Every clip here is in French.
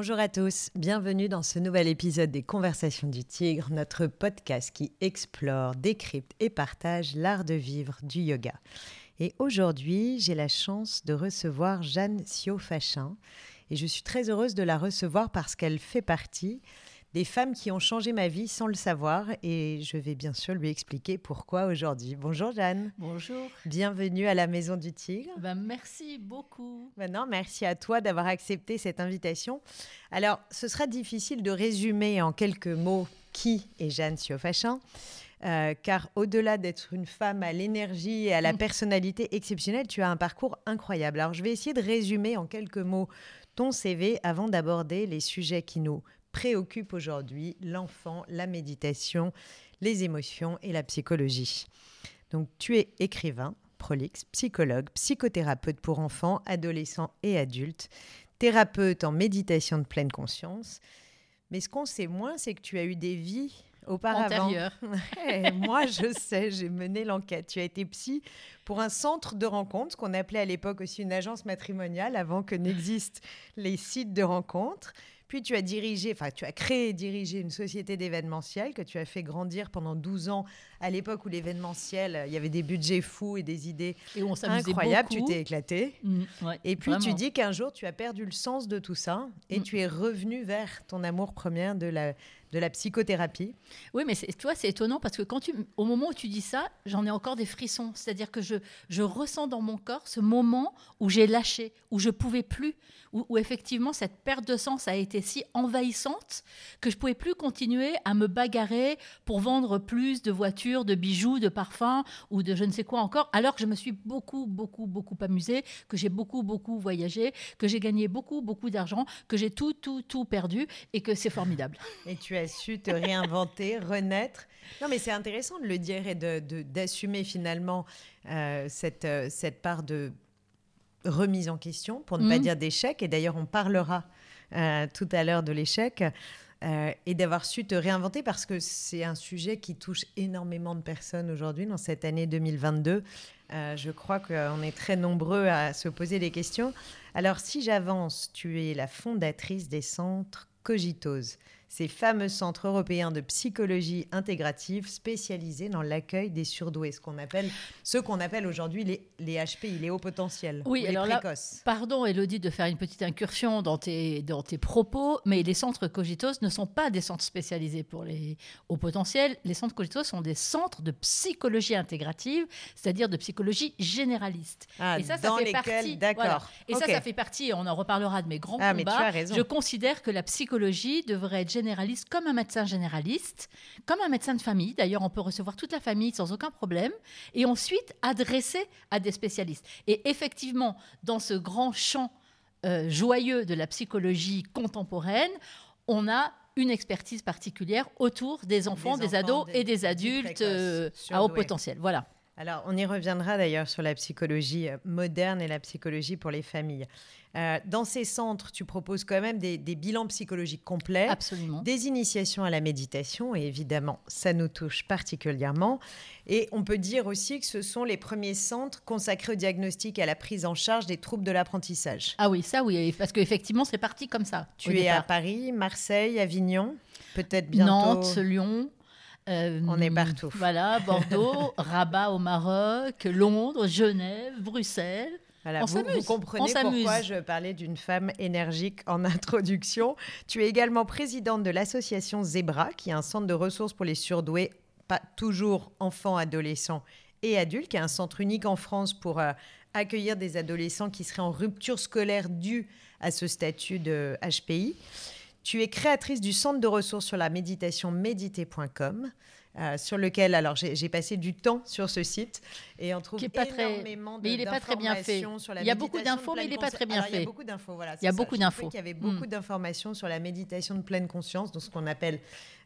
Bonjour à tous, bienvenue dans ce nouvel épisode des Conversations du Tigre, notre podcast qui explore, décrypte et partage l'art de vivre du yoga. Et aujourd'hui, j'ai la chance de recevoir Jeanne Sio-Fachin et je suis très heureuse de la recevoir parce qu'elle fait partie des femmes qui ont changé ma vie sans le savoir et je vais bien sûr lui expliquer pourquoi aujourd'hui. Bonjour Jeanne. Bonjour. Bienvenue à la Maison du Tigre. Ben, merci beaucoup. Maintenant, merci à toi d'avoir accepté cette invitation. Alors, ce sera difficile de résumer en quelques mots qui est Jeanne Siofachin. Euh, car au-delà d'être une femme à l'énergie et à la mm. personnalité exceptionnelle, tu as un parcours incroyable. Alors je vais essayer de résumer en quelques mots ton CV avant d'aborder les sujets qui nous préoccupe aujourd'hui l'enfant, la méditation, les émotions et la psychologie. Donc tu es écrivain, prolixe, psychologue, psychothérapeute pour enfants, adolescents et adultes, thérapeute en méditation de pleine conscience. Mais ce qu'on sait moins, c'est que tu as eu des vies auparavant. moi, je sais, j'ai mené l'enquête. Tu as été psy pour un centre de rencontres, qu'on appelait à l'époque aussi une agence matrimoniale, avant que n'existent les sites de rencontres. Puis tu as dirigé, enfin tu as créé et dirigé une société d'événementiel que tu as fait grandir pendant 12 ans à l'époque où l'événementiel, il y avait des budgets fous et des idées et on incroyables. Tu t'es éclaté. Mmh, et puis tu dis qu'un jour tu as perdu le sens de tout ça et mmh. tu es revenu vers ton amour premier de la, de la psychothérapie. Oui, mais tu vois, c'est étonnant parce que quand tu, au moment où tu dis ça, j'en ai encore des frissons. C'est-à-dire que je, je ressens dans mon corps ce moment où j'ai lâché, où je pouvais plus, où, effectivement cette perte de sens a été si envahissante que je pouvais plus continuer à me bagarrer pour vendre plus de voitures, de bijoux, de parfums ou de je ne sais quoi encore, alors que je me suis beaucoup, beaucoup, beaucoup amusée, que j'ai beaucoup, beaucoup voyagé, que j'ai gagné beaucoup, beaucoup d'argent, que j'ai tout, tout, tout perdu et que c'est formidable. Et tu as su te réinventer, renaître. Non, mais c'est intéressant de le dire et d'assumer de, finalement euh, cette, euh, cette part de remise en question, pour ne pas mhm. dire d'échec. Et d'ailleurs, on parlera euh, tout à l'heure de l'échec. Et d'avoir su te réinventer parce que c'est un sujet qui touche énormément de personnes aujourd'hui dans cette année 2022. je crois qu'on est très nombreux à se poser des questions. Alors si j'avance, tu es la fondatrice des centres Cogitose ces fameux centres européens de psychologie intégrative spécialisés dans l'accueil des surdoués, ce qu'on appelle, ce qu'on appelle aujourd'hui les, les HPI, les hauts potentiels, oui, les alors précoces. pardon Elodie de faire une petite incursion dans tes, dans tes propos, mais les centres Cogitos ne sont pas des centres spécialisés pour les hauts potentiels. Les centres Cogitos sont des centres de psychologie intégrative, c'est-à-dire de psychologie généraliste. Ah, et ça, ça fait partie. D'accord. Et ça, ça fait partie, on en reparlera de mes grands ah, combats. Mais tu as raison. Je considère que la psychologie devrait être généraliste comme un médecin généraliste, comme un médecin de famille. D'ailleurs, on peut recevoir toute la famille sans aucun problème et ensuite adresser à des spécialistes. Et effectivement, dans ce grand champ euh, joyeux de la psychologie contemporaine, on a une expertise particulière autour des enfants, des, ados et des adultes euh, à haut potentiel. Voilà. Alors, on y reviendra d'ailleurs sur la psychologie euh, moderne et la psychologie pour les familles. Euh, dans ces centres, tu proposes quand même des, bilans psychologiques complets, Absolument. des initiations à la méditation, et évidemment, ça nous touche particulièrement. Et on peut dire aussi que ce sont les premiers centres consacrés au diagnostic et à la prise en charge des troubles de l'apprentissage. Ah oui, ça oui, parce qu'effectivement, c'est parti comme ça. Tu es à Paris, Marseille, Avignon, peut-être bientôt. Nantes, Lyon. Euh, on est partout. Voilà, Bordeaux, Rabat au Maroc, Londres, Genève, Bruxelles vous, comprenez pourquoi je parlais d'une femme énergique en introduction. Tu es également présidente de l'association Zebra, qui est un centre de ressources pour les surdoués, pas toujours enfants, adolescents et adultes, qui est un centre unique en France pour euh, accueillir des adolescents qui seraient en rupture scolaire due à ce statut de HPI. Tu es créatrice du centre de ressources sur la méditation méditer.com. Euh, sur lequel, alors j'ai passé du temps sur ce site et on trouve pas énormément très, mais il n'est pas très bien fait. il y a beaucoup d'infos, mais il n'est pas très bien fait. Il y a beaucoup d'infos, voilà. Il y a beaucoup d'infos. Il y avait beaucoup mm. d'informations sur la méditation de pleine conscience, donc ce qu'on appelle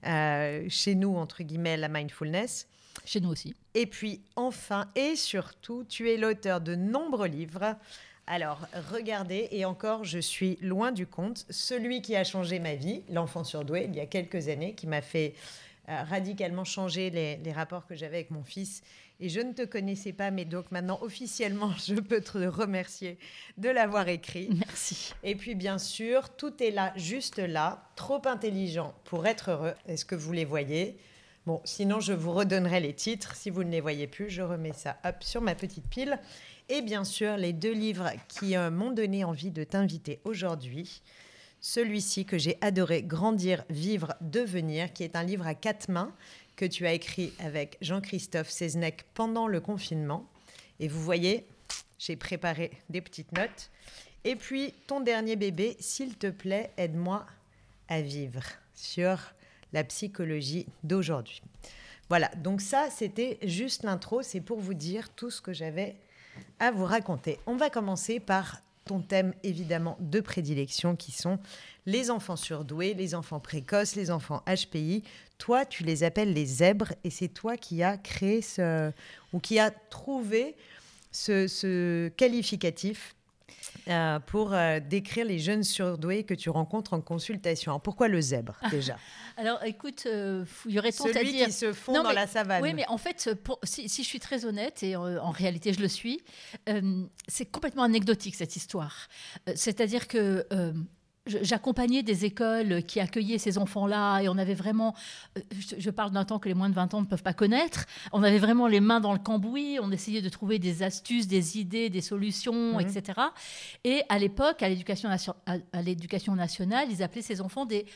euh, chez nous entre guillemets la mindfulness. Chez nous aussi. Et puis enfin et surtout, tu es l'auteur de nombreux livres. Alors, regardez, et encore, je suis loin du compte, celui qui a changé ma vie, l'enfant surdoué, il y a quelques années, qui m'a fait euh, radicalement changé les, les rapports que j'avais avec mon fils. Et je ne te connaissais pas, mais donc maintenant officiellement, je peux te remercier de l'avoir écrit. Merci. Et puis bien sûr, tout est là, juste là, trop intelligent pour être heureux. Est-ce que vous les voyez? Bon, sinon je vous redonnerai les titres. Si vous ne les voyez plus, je remets ça hop sur ma petite pile. Et bien sûr, les deux livres qui euh, m'ont donné envie de t'inviter aujourd'hui. Celui-ci que j'ai adoré, Grandir, Vivre, Devenir, qui est un livre à quatre mains que tu as écrit avec Jean-Christophe Seznec pendant le confinement. Et vous voyez, j'ai préparé des petites notes. Et puis, ton dernier bébé, s'il te plaît, aide-moi à vivre sur la psychologie d'aujourd'hui. Voilà, donc ça, c'était juste l'intro. C'est pour vous dire tout ce que j'avais à vous raconter. On va commencer par ton thème évidemment de prédilection qui sont les enfants surdoués, les enfants précoces, les enfants HPI. Toi, tu les appelles les zèbres et c'est toi qui as créé ce ou qui a trouvé ce, ce qualificatif euh, pour euh, décrire les jeunes surdoués que tu rencontres en consultation. Alors, pourquoi le zèbre déjà? Alors écoute, euh, il y aurait tant Celui à dire. qui se fond Non, dans mais- la savane. Oui, mais en fait, pour- si, si je suis très honnête, et en réalité je le suis, c'est complètement anecdotique cette histoire. C'est-à-dire que j'accompagnais des écoles qui accueillaient ces enfants-là et on avait vraiment, euh, je, parle d'un temps que les moins de 20 ans ne peuvent pas connaître, on avait vraiment les mains dans le cambouis, on essayait de trouver des astuces, des idées, des solutions, Mhm. etc. Et à l'époque, à l'éducation à l'éducation nationale, ils appelaient ces enfants des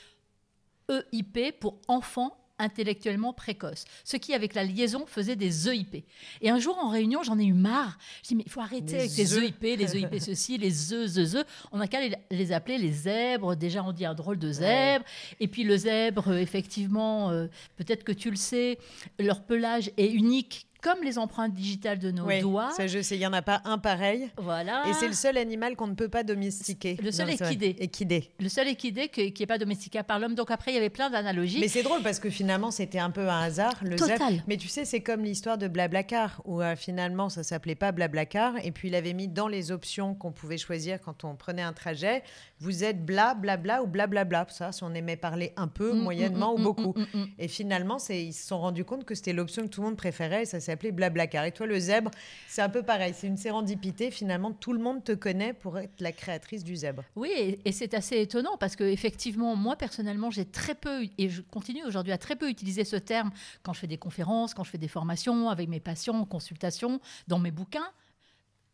EIP pour enfants intellectuellement précoces. Ce qui, avec la liaison, faisait des EIP. Et un jour, en réunion, j'en ai eu marre. Je dis, mais il faut arrêter Les avec les œufs. EIP, les EIP ceci, les œufs, œufs, œufs. On n'a qu'à les, les appeler les zèbres. Déjà, on dit un drôle de zèbre. Et puis, le zèbre, euh, effectivement, euh, peut-être que tu le sais, leur pelage est unique, comme les empreintes digitales de nos Oui, doigts. ça je sais, il n'y en a pas un pareil. Voilà. Et c'est le seul animal qu'on ne peut pas domestiquer. Le seul équidé. Équidé. Le seul équidé qui n'est pas domestiqué par l'homme. Donc après, il y avait plein d'analogies. Mais c'est drôle parce que finalement, c'était un peu un hasard. Le. Total. Mais tu sais, c'est comme l'histoire de Blablacar, où euh, finalement, ça s'appelait pas Blablacar. Et puis, il avait mis dans les options qu'on pouvait choisir quand on prenait un trajet, vous êtes bla, blabla ou blablabla. Ça, si on aimait parler un peu, Mm, moyennement mm, ou mm, beaucoup. mm, mm, mm. Et finalement, c'est- ils se sont rendus compte que c'était l'option que tout le monde préférait et ça s'appelait Blablacar. Et toi, le zèbre, c'est un peu pareil. C'est une sérendipité. Finalement, tout le monde te connaît pour être la créatrice du zèbre. Oui, et, et c'est assez étonnant parce que effectivement, moi personnellement, j'ai très peu et je continue aujourd'hui à très peu utiliser ce terme quand je fais des conférences, quand je fais des formations avec mes patients, en consultation, dans mes bouquins,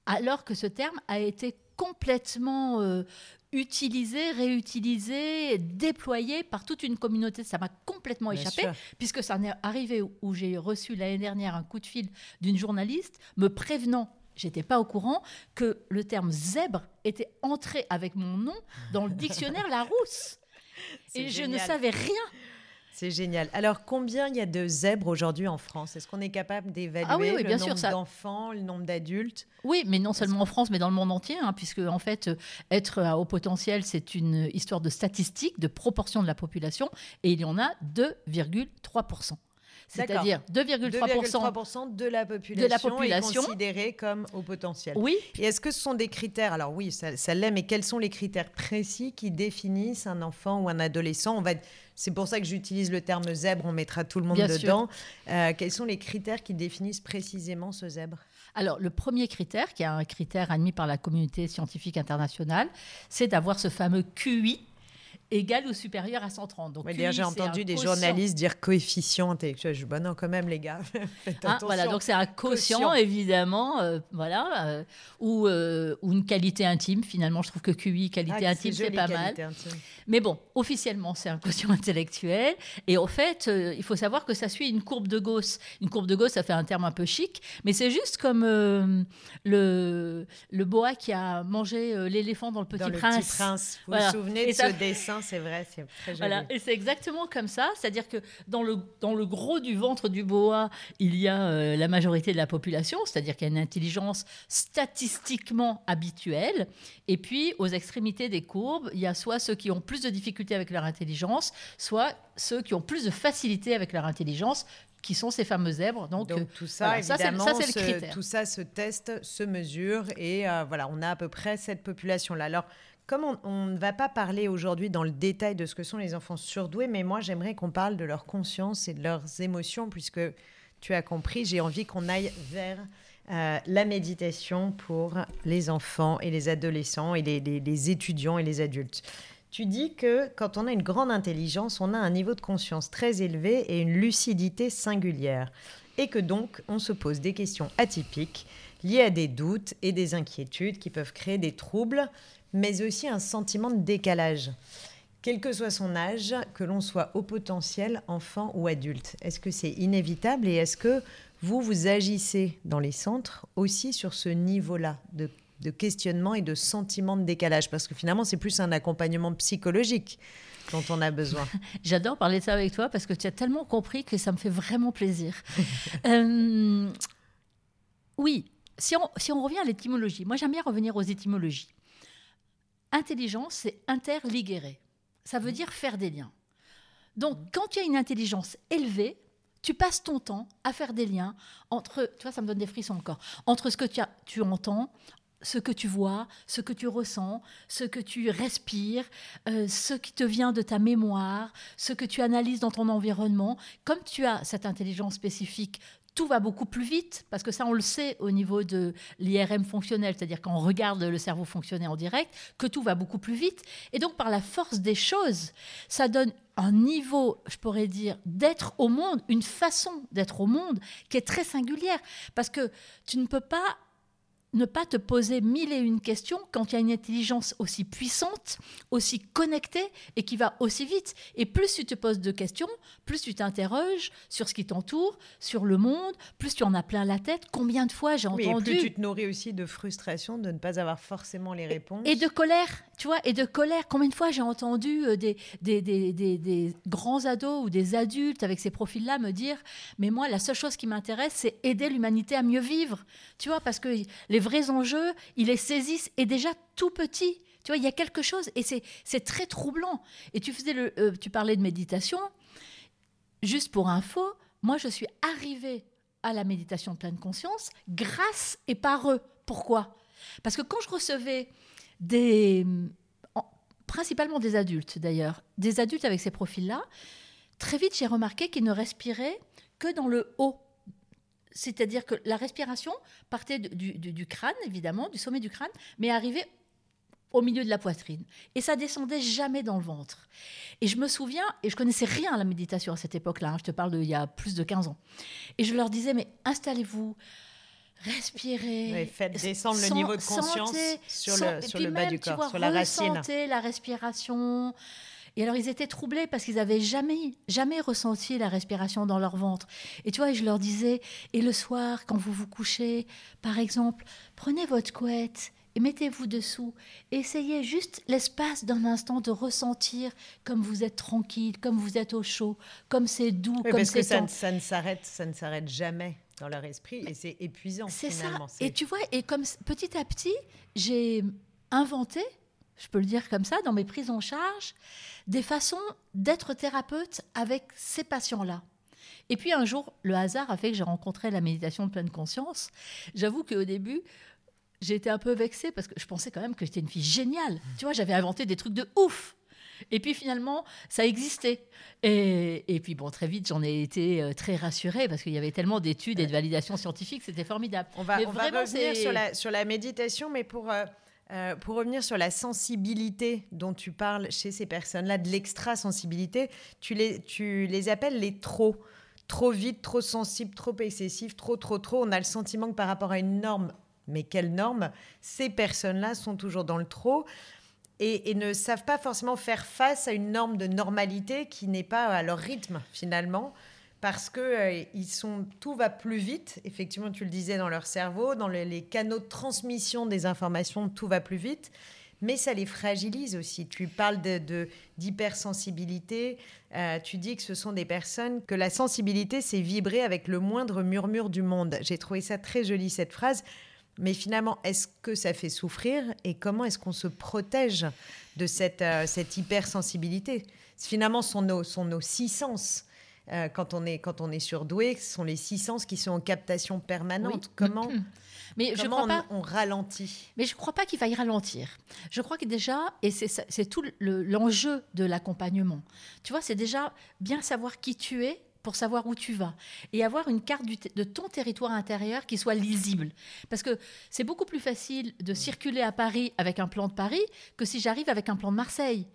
alors que ce terme a été complètement euh, utilisé, réutilisé, déployé par toute une communauté. Ça m'a complètement Bien échappé sûr. puisque ça en est arrivé où- où j'ai reçu l'année dernière un coup de fil d'une journaliste me prévenant, j'étais pas au courant, que le terme zèbre était entré avec mon nom dans le dictionnaire Larousse. Et je ne savais rien. C'est génial. Alors, combien il y a de zèbres aujourd'hui en France? Est-ce qu'on est capable d'évaluer Ah oui, oui, le bien nombre ça- d'enfants, le nombre d'adultes? Oui, mais non seulement en France, mais dans le monde entier, hein, puisque en fait, euh, être à haut potentiel, c'est une histoire de statistiques, de proportion de la population, et il y en a 2,3%. C'est-à-dire 2,3%. 2,3% de la population, de la population. est considérée comme au potentiel. Oui, Et est-ce que ce sont des critères? Alors oui, ça, ça l'est, mais quels sont les critères précis qui définissent un enfant ou un adolescent? On va, c'est pour ça que j'utilise le terme zèbre. On mettra tout le monde Bien dedans. Euh, quels sont les critères qui définissent précisément ce zèbre? Alors, le premier critère, qui est un critère admis par la communauté scientifique internationale, c'est d'avoir ce fameux QI égal ou supérieur à 130. Donc, j'ai entendu des quotient. journalistes dire coefficient intellectuel. Je dis, bah non, quand même, les gars, Hein, attention. voilà, donc c'est un quotient, Quotient. évidemment, euh, voilà, euh, ou, euh, ou une qualité intime. Finalement, je trouve que QI, Ah, qualité intime, c'est pas mal. intime. Mais bon, officiellement, c'est un quotient intellectuel. Et au fait, il faut savoir que ça suit une courbe de Gauss. Une courbe de Gauss, ça fait un terme un peu chic, mais c'est juste comme le, le boa qui a mangé l'éléphant dans Le Petit Dans le Prince. Petit Prince. Vous Voilà. vous souvenez Et de ça- ce dessin C'est vrai, c'est très joli. Voilà, et c'est exactement comme ça. C'est-à-dire que dans le, dans le gros du ventre du boa, il y a euh, la majorité de la population, c'est-à-dire qu'il y a une intelligence statistiquement habituelle. Et puis, aux extrémités des courbes, il y a soit ceux qui ont plus de difficultés avec leur intelligence, soit ceux qui ont plus de facilité avec leur intelligence, qui sont ces fameux zèbres. Donc, Donc tout ça, voilà, évidemment, ça, c'est le critère. tout ça se teste, se mesure, et euh, voilà, on a à peu près cette population-là. Alors, comme on, ne va pas parler aujourd'hui dans le détail de ce que sont les enfants surdoués, mais moi, j'aimerais qu'on parle de leur conscience et de leurs émotions, puisque tu as compris, j'ai envie qu'on aille vers euh, la méditation pour les enfants et les adolescents et les étudiants et les adultes. Tu dis que quand on a une grande intelligence, on a un niveau de conscience très élevé et une lucidité singulière. Et que donc, on se pose des questions atypiques liées à des doutes et des inquiétudes qui peuvent créer des troubles, mais aussi un sentiment de décalage. Quel que soit son âge, que l'on soit au potentiel, enfant ou adulte. Est-ce que c'est inévitable et est-ce que vous, vous agissez dans les centres aussi sur ce niveau-là de, de questionnement et de sentiment de décalage? Parce que finalement, c'est plus un accompagnement psychologique dont on a besoin. J'adore parler de ça avec toi parce que tu as tellement compris que ça me fait vraiment plaisir. Euh, oui, si on, si on revient à l'étymologie, moi j'aime bien revenir aux étymologies. Intelligence, c'est interligéré. Ça veut dire faire des liens. Donc, quand tu as une intelligence élevée, tu passes ton temps à faire des liens entre, tu vois, ça me donne des frissons encore, entre ce que tu, as- tu entends, ce que tu vois, ce que tu ressens, ce que tu respires, euh, ce qui te vient de ta mémoire, ce que tu analyses dans ton environnement. Comme tu as cette intelligence spécifique, tout va beaucoup plus vite, parce que ça, on le sait au niveau de l'IRM fonctionnel, c'est-à-dire quand on regarde le cerveau fonctionner en direct, que tout va beaucoup plus vite. Et donc, par la force des choses, ça donne un niveau, je pourrais dire, d'être au monde, une façon d'être au monde qui est très singulière. Parce que tu ne peux pas ne pas te poser mille et une questions quand il y a une intelligence aussi puissante, aussi connectée et qui va aussi vite. Et plus tu te poses de questions, plus tu t'interroges sur ce qui t'entoure, sur le monde, plus tu en as plein la tête. Combien de fois j'ai Oui, et entendu plus tu te nourris aussi de frustration de ne pas avoir forcément les réponses. et de colère, tu vois, et de colère. Combien de fois j'ai entendu euh, des, des, des, des- des grands ados ou des adultes avec ces profils-là me dire Mais moi, la seule chose qui m'intéresse, c'est aider l'humanité à mieux vivre. Tu vois, parce que les vrais enjeux, ils les saisissent et déjà tout petit. Tu vois, il y a quelque chose et c'est très troublant. Et tu, faisais le, euh, tu parlais de méditation. Juste pour info, moi, je suis arrivée à la méditation de pleine conscience grâce et par eux. Pourquoi? Parce que quand je recevais des, en- principalement des adultes d'ailleurs, des adultes avec ces profils-là, très vite j'ai remarqué qu'ils ne respiraient que dans le haut. C'est-à-dire que la respiration partait du, du- du crâne, évidemment, du sommet du crâne, mais arrivait au milieu de la poitrine. Et ça descendait jamais dans le ventre. Et je me souviens, et je connaissais rien à la méditation à cette époque-là, hein, je te parle d'il y a plus de 15 ans. Et je leur disais, mais installez-vous, respirez. Faites descendre le niveau de conscience sentez- sur le, sur bas même, du corps, vois, sur la racine. la respiration. Et alors, ils étaient troublés parce qu'ils avaient jamais, jamais ressenti la respiration dans leur ventre. Et tu vois, et je leur disais, et le soir, quand vous vous couchez, par exemple, prenez votre couette et mettez-vous dessous. Essayez juste l'espace d'un instant de ressentir comme vous êtes tranquille, comme vous êtes au chaud, comme c'est doux, Oui, comme c'est ça, ça ne s'arrête, ça ne s'arrête jamais dans leur esprit et c'est épuisant C'est ça. Et tu vois, et comme petit à petit, j'ai inventé, je peux le dire comme ça, dans mes prises en charge, des façons d'être thérapeute avec ces patients-là. Et puis un jour, le hasard a fait que j'ai rencontré la méditation de pleine conscience. J'avoue qu'au début, j'ai été un peu vexée parce que je pensais quand même que j'étais une fille géniale. Tu vois, j'avais inventé des trucs de ouf. Et puis finalement, ça existait. Et, et puis bon, très vite, j'en ai été euh, très rassurée parce qu'il y avait tellement d'études et de validations scientifiques, c'était formidable. On va, Mais on va vraiment, revenir c'est- sur la, sur la méditation, mais pour, euh, euh, pour revenir sur la sensibilité dont tu parles chez ces personnes-là, de l'extra-sensibilité, tu les, appelles les trop. Trop vite, trop sensible, trop excessif, trop, trop, trop. On a le sentiment que par rapport à une norme, mais quelle norme Ces personnes-là sont toujours dans le trop et ne savent pas forcément faire face à une norme de normalité qui n'est pas à leur rythme finalement parce que euh, ils sont tout va plus vite effectivement tu le disais dans leur cerveau dans le- les canaux de transmission des informations tout va plus vite mais ça les fragilise aussi. Tu parles de de- d'hypersensibilité euh, tu dis que ce sont des personnes que la sensibilité c'est vibrer avec le moindre murmure du monde. J'ai trouvé ça très joli cette phrase. Mais finalement, est-ce que ça fait souffrir et comment est-ce qu'on se protège de cette, euh, cette hypersensibilité? Finalement, ce sont nos six sens. Euh, quand, on est, quand on est surdoué, ce sont les six sens qui sont en captation permanente. Comment, Mais je crois on, pas, on ralentit mais je ne crois pas qu'il faille ralentir. Je crois que déjà, et c'est tout le- l'enjeu de l'accompagnement, tu vois, c'est déjà bien savoir qui tu es pour savoir où tu vas et avoir une carte du de ton territoire intérieur qui soit lisible. Parce que c'est beaucoup plus facile de circuler à Paris avec un plan de Paris que si j'arrive avec un plan de Marseille.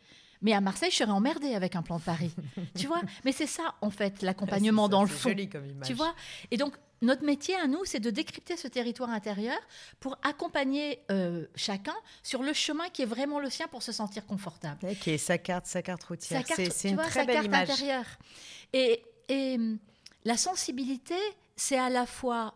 Mais à Marseille, je serais emmerdée avec un plan de Paris. tu vois? Mais c'est ça, en fait, l'accompagnement C'est ça, dans le fond. joli comme image. Tu vois? Et donc, notre métier à nous, c'est de décrypter ce territoire intérieur pour accompagner euh, chacun sur le chemin qui est vraiment le sien pour se sentir confortable. Ok, sa carte, sa carte routière. Sa carte, C'est une vois, très sa belle carte image. intérieure. Et, et hum, la sensibilité, c'est à la fois,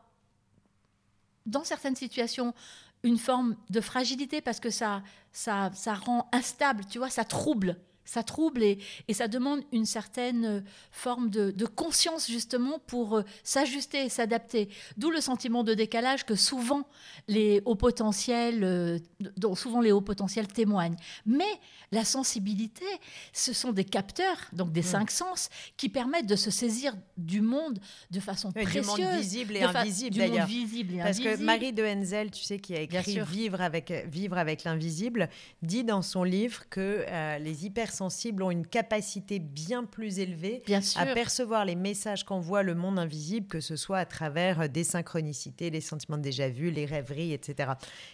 dans certaines situations, une forme de fragilité parce que ça, ça, ça rend instable, tu vois, ça trouble. Ça trouble et, et ça demande une certaine euh, forme de, de conscience justement pour euh, s'ajuster et s'adapter. D'où le sentiment de décalage que souvent les hauts potentiels, euh, dont souvent les hauts potentiels témoignent. Mais la sensibilité, ce sont des capteurs, donc des cinq sens, qui permettent de se saisir du monde de façon du précieuse. monde visible et invisible, du d'ailleurs. et Parce que. Marie de Henzel, tu sais, qui a écrit. Vivre avec, Vivre avec l'invisible, dit dans son livre que euh, les hypersensibles ont une capacité bien plus élevée Bien à percevoir les messages qu'envoie le monde invisible, que ce soit à travers euh, des synchronicités, les sentiments de déjà-vu, les rêveries, etc.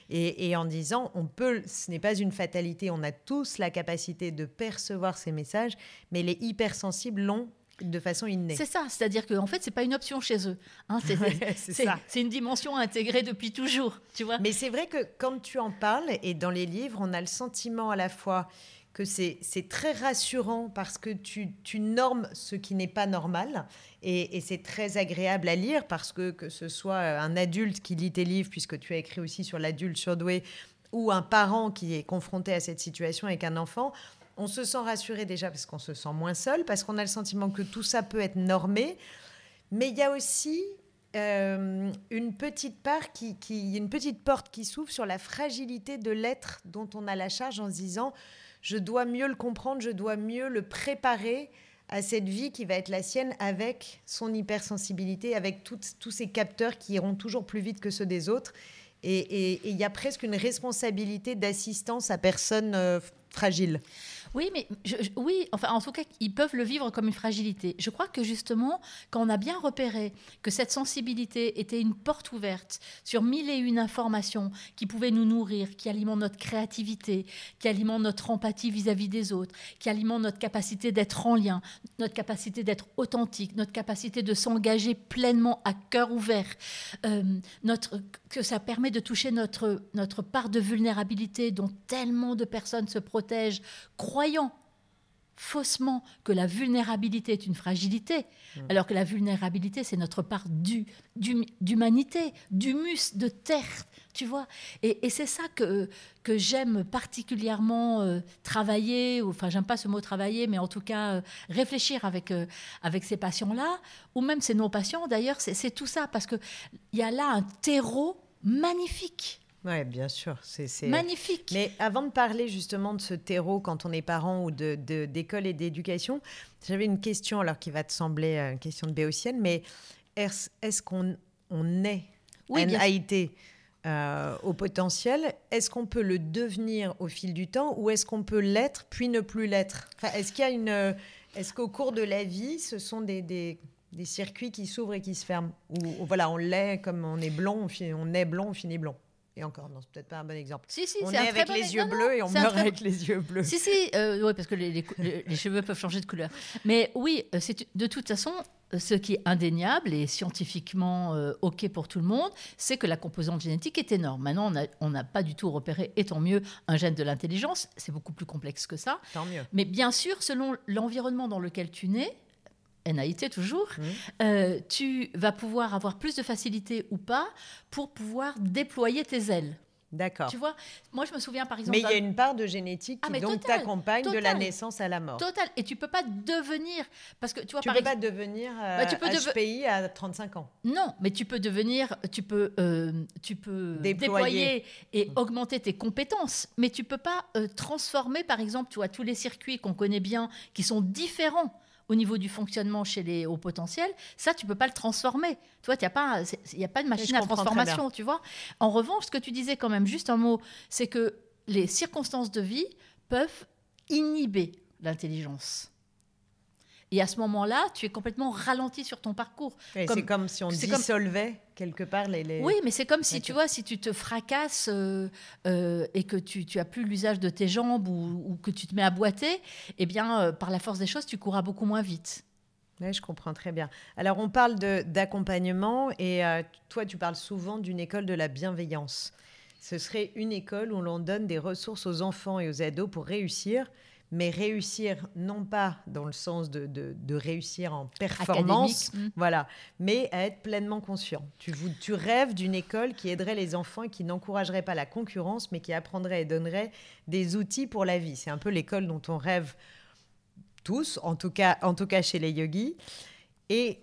Et, et en disant, on peut, ce n'est pas une fatalité, on a tous la capacité de percevoir ces messages, mais les hypersensibles l'ont de façon innée. C'est ça, c'est-à-dire qu'en fait, c'est pas une option chez eux. hein, Ouais, c'est une dimension intégrée depuis toujours, tu vois. Mais c'est vrai que quand tu en parles, et dans les livres, on a le sentiment à la fois que c'est très rassurant parce que tu, tu normes ce qui n'est pas normal. Et, c'est très agréable à lire parce que que ce soit un adulte qui lit tes livres, puisque tu as écrit aussi sur l'adulte surdoué, ou un parent qui est confronté à cette situation avec un enfant, on se sent rassuré déjà parce qu'on se sent moins seul, parce qu'on a le sentiment que tout ça peut être normé. Mais il y a aussi euh, une petite part qui, qui, une petite porte qui s'ouvre sur la fragilité de l'être dont on a la charge en se disant je dois mieux le comprendre, je dois mieux le préparer à cette vie qui va être la sienne avec son hypersensibilité, avec tous ces capteurs qui iront toujours plus vite que ceux des autres. Et il y a presque une responsabilité d'assistance à personnes euh, fragiles. Oui, mais oui, enfin, en tout cas, ils peuvent le vivre comme une fragilité. Je crois que justement, quand on a bien repéré que cette sensibilité était une porte ouverte sur mille et une informations qui pouvaient nous nourrir, qui alimentent notre créativité, qui alimentent notre empathie vis-à-vis des autres, qui alimentent notre capacité d'être en lien, notre capacité d'être authentique, notre capacité de s'engager pleinement à cœur ouvert, euh, que ça permet de toucher notre, notre part de vulnérabilité dont tellement de personnes se protègent, croyant faussement que la vulnérabilité est une fragilité, alors que la vulnérabilité, c'est notre part du- du- d'humanité, d'humus, de terre, tu vois. Et, et c'est ça que, que j'aime particulièrement euh, travailler, ou, enfin, j'aime pas ce mot travailler, mais en tout cas euh, réfléchir avec, euh, avec ces patients-là, ou même ces non-patients d'ailleurs, c'est c'est tout ça, parce qu'il y a là un terreau magnifique, Oui, bien sûr. C'est c'est- magnifique. Mais avant de parler justement de ce terreau quand on est parent ou de- de- d'école et d'éducation, j'avais une question, alors qui va te sembler euh, une question de béotienne, mais est-ce qu'on on est Oui, NAIT euh, au potentiel? Est-ce qu'on peut le devenir au fil du temps ou est-ce qu'on peut l'être puis ne plus l'être? Enfin, Est-ce qu'il y a une... euh, Est-ce qu'au cours de la vie, ce sont des... des des circuits qui s'ouvrent et qui se ferment? Ou ou voilà, on l'est comme on est blond, on, finit- on est blond, on finit blond. Et encore, non, c'est peut-être pas un bon exemple. Si, si, on est avec bon les yeux non, non, bleus et on meurt très avec les yeux bleus. Si, si, oui, parce que les, les cheveux peuvent changer de couleur. Mais oui, euh, c'est de toute façon, euh, ce qui est indéniable et scientifiquement euh, OK pour tout le monde, c'est que la composante génétique est énorme. Maintenant, on n'a on n'a pas du tout repéré, et tant mieux, un gène de l'intelligence. C'est beaucoup plus complexe que ça. Tant mieux. Mais bien sûr, selon l'environnement dans lequel tu nais, NAIT toujours, euh, tu vas pouvoir avoir plus de facilité ou pas pour pouvoir déployer tes ailes. D'accord. Tu vois, moi je me souviens par exemple. Mais il y a une part de génétique Ah, qui donc t'accompagne de la naissance à la mort. Total. Et tu peux pas devenir. Parce que tu vois, Tu par peux pas devenir euh, Bah, tu peux HPI à 35 ans. Non, mais tu peux devenir. Tu peux, euh, tu peux Déployer. déployer et augmenter tes compétences. Mais tu peux pas euh, transformer, par exemple, tu vois, tous les circuits qu'on connaît bien, qui sont différents au niveau du fonctionnement chez les hauts potentiels, ça, tu peux pas le transformer. Toi, il n'y a, pas, y a pas de machine à transformation, tu vois. En revanche, ce que tu disais quand même, juste un mot, c'est que les circonstances de vie peuvent inhiber l'intelligence. Et à ce moment-là, tu es complètement ralenti sur ton parcours. C'est comme si on dissolvait quelque part les, Oui, mais c'est comme si, tu vois, si tu te fracasses euh, euh, et que tu, tu as plus l'usage de tes jambes ou, que tu te mets à boiter, eh bien, euh, par la force des choses, tu courras beaucoup moins vite. Oui, je comprends très bien. Alors, on parle d'accompagnement et toi, tu parles souvent d'une école de la bienveillance. Ce serait une école où l'on donne des ressources aux enfants et aux ados pour réussir, mais réussir non pas dans le sens de, de, réussir en performance, mm. voilà, mais à être pleinement conscient. Tu, tu rêves d'une école qui aiderait les enfants et qui n'encouragerait pas la concurrence, mais qui apprendrait et donnerait des outils pour la vie. C'est un peu l'école dont on rêve tous, en tout cas, en tout cas chez les yogis. Et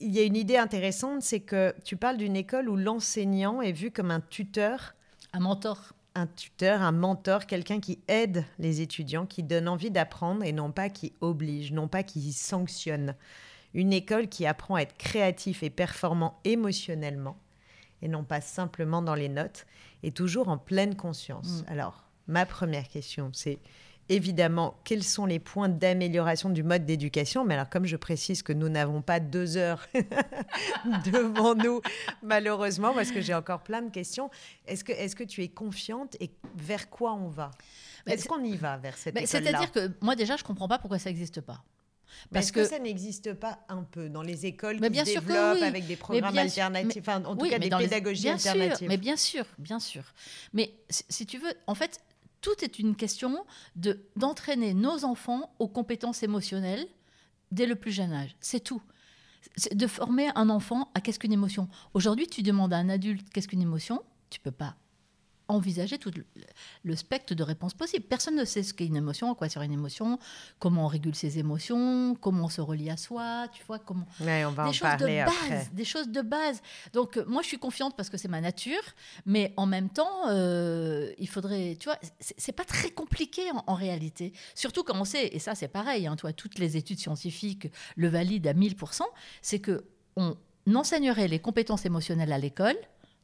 il y a une idée intéressante, c'est que tu parles d'une école où l'enseignant est vu comme un tuteur. Un mentor un tuteur, un mentor, quelqu'un qui aide les étudiants, qui donne envie d'apprendre et non pas qui oblige, non pas qui sanctionne. Une école qui apprend à être créatif et performant émotionnellement et non pas simplement dans les notes et toujours en pleine conscience. Mm. Alors, ma première question, c'est évidemment quels sont les points d'amélioration du mode d'éducation. Mais alors, comme je précise que nous n'avons pas deux heures devant nous, malheureusement, parce que j'ai encore plein de questions, est-ce que, est que tu es confiante et vers quoi on va? Est-ce qu'on y va vers cette C'est-à-dire que moi, déjà, je ne comprends pas pourquoi ça n'existe pas. Parce que, ça n'existe pas un peu dans les écoles qui se développent avec des programmes alternatifs, enfin, en tout cas des pédagogies alternatives. mais bien sûr, bien sûr. Mais si tu veux, en fait, tout est une question de d'entraîner nos enfants aux compétences émotionnelles dès le plus jeune âge. C'est tout. de former un enfant à qu'est-ce qu'une émotion? Aujourd'hui, tu demandes à un adulte qu'est-ce qu'une émotion, tu peux pas envisager tout le spectre de réponses possibles. Personne ne sait ce qu'est une émotion, quoi sur une émotion, comment on régule ses émotions, comment on se relie à soi, tu vois, comment... on va des choses de base, des choses de base. Donc euh, moi je suis confiante parce que c'est ma nature, mais en même temps, euh, il faudrait, tu vois, c'est pas très compliqué en, réalité. Surtout quand on sait, et ça c'est pareil, hein, toi, toutes les études scientifiques le valident à 1000%, c'est que on enseignerait les compétences émotionnelles à l'école,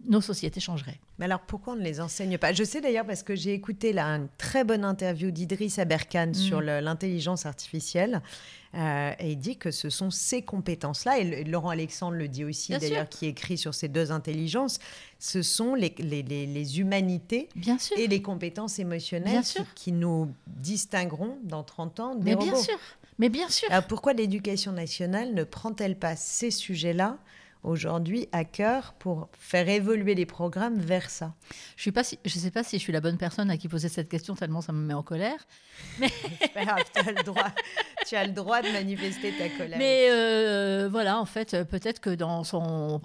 nos sociétés changeraient. Mais alors pourquoi on ne les enseigne pas? Je sais d'ailleurs parce que j'ai écouté là une très bonne interview d'Idriss Aberkan mm. sur l'intelligence artificielle. Euh, et il dit que ce sont ces compétences-là, et Laurent Alexandre le dit aussi d'ailleurs, qui écrit sur ces deux intelligences, ce sont les, les, les, humanités bien sûr. et les compétences émotionnelles qui, qui, nous distingueront dans 30 ans des Mais bien sûr, mais bien sûr. Alors pourquoi l'éducation nationale ne prend-elle pas ces sujets-là aujourd'hui à cœur pour faire évoluer les programmes vers ça Je ne si, sais pas si je suis la bonne personne à qui poser cette question, tellement ça me met en colère. Mais... tu, as le droit, tu as le droit de manifester ta colère. Mais euh, voilà, en fait, peut-être que dans, son,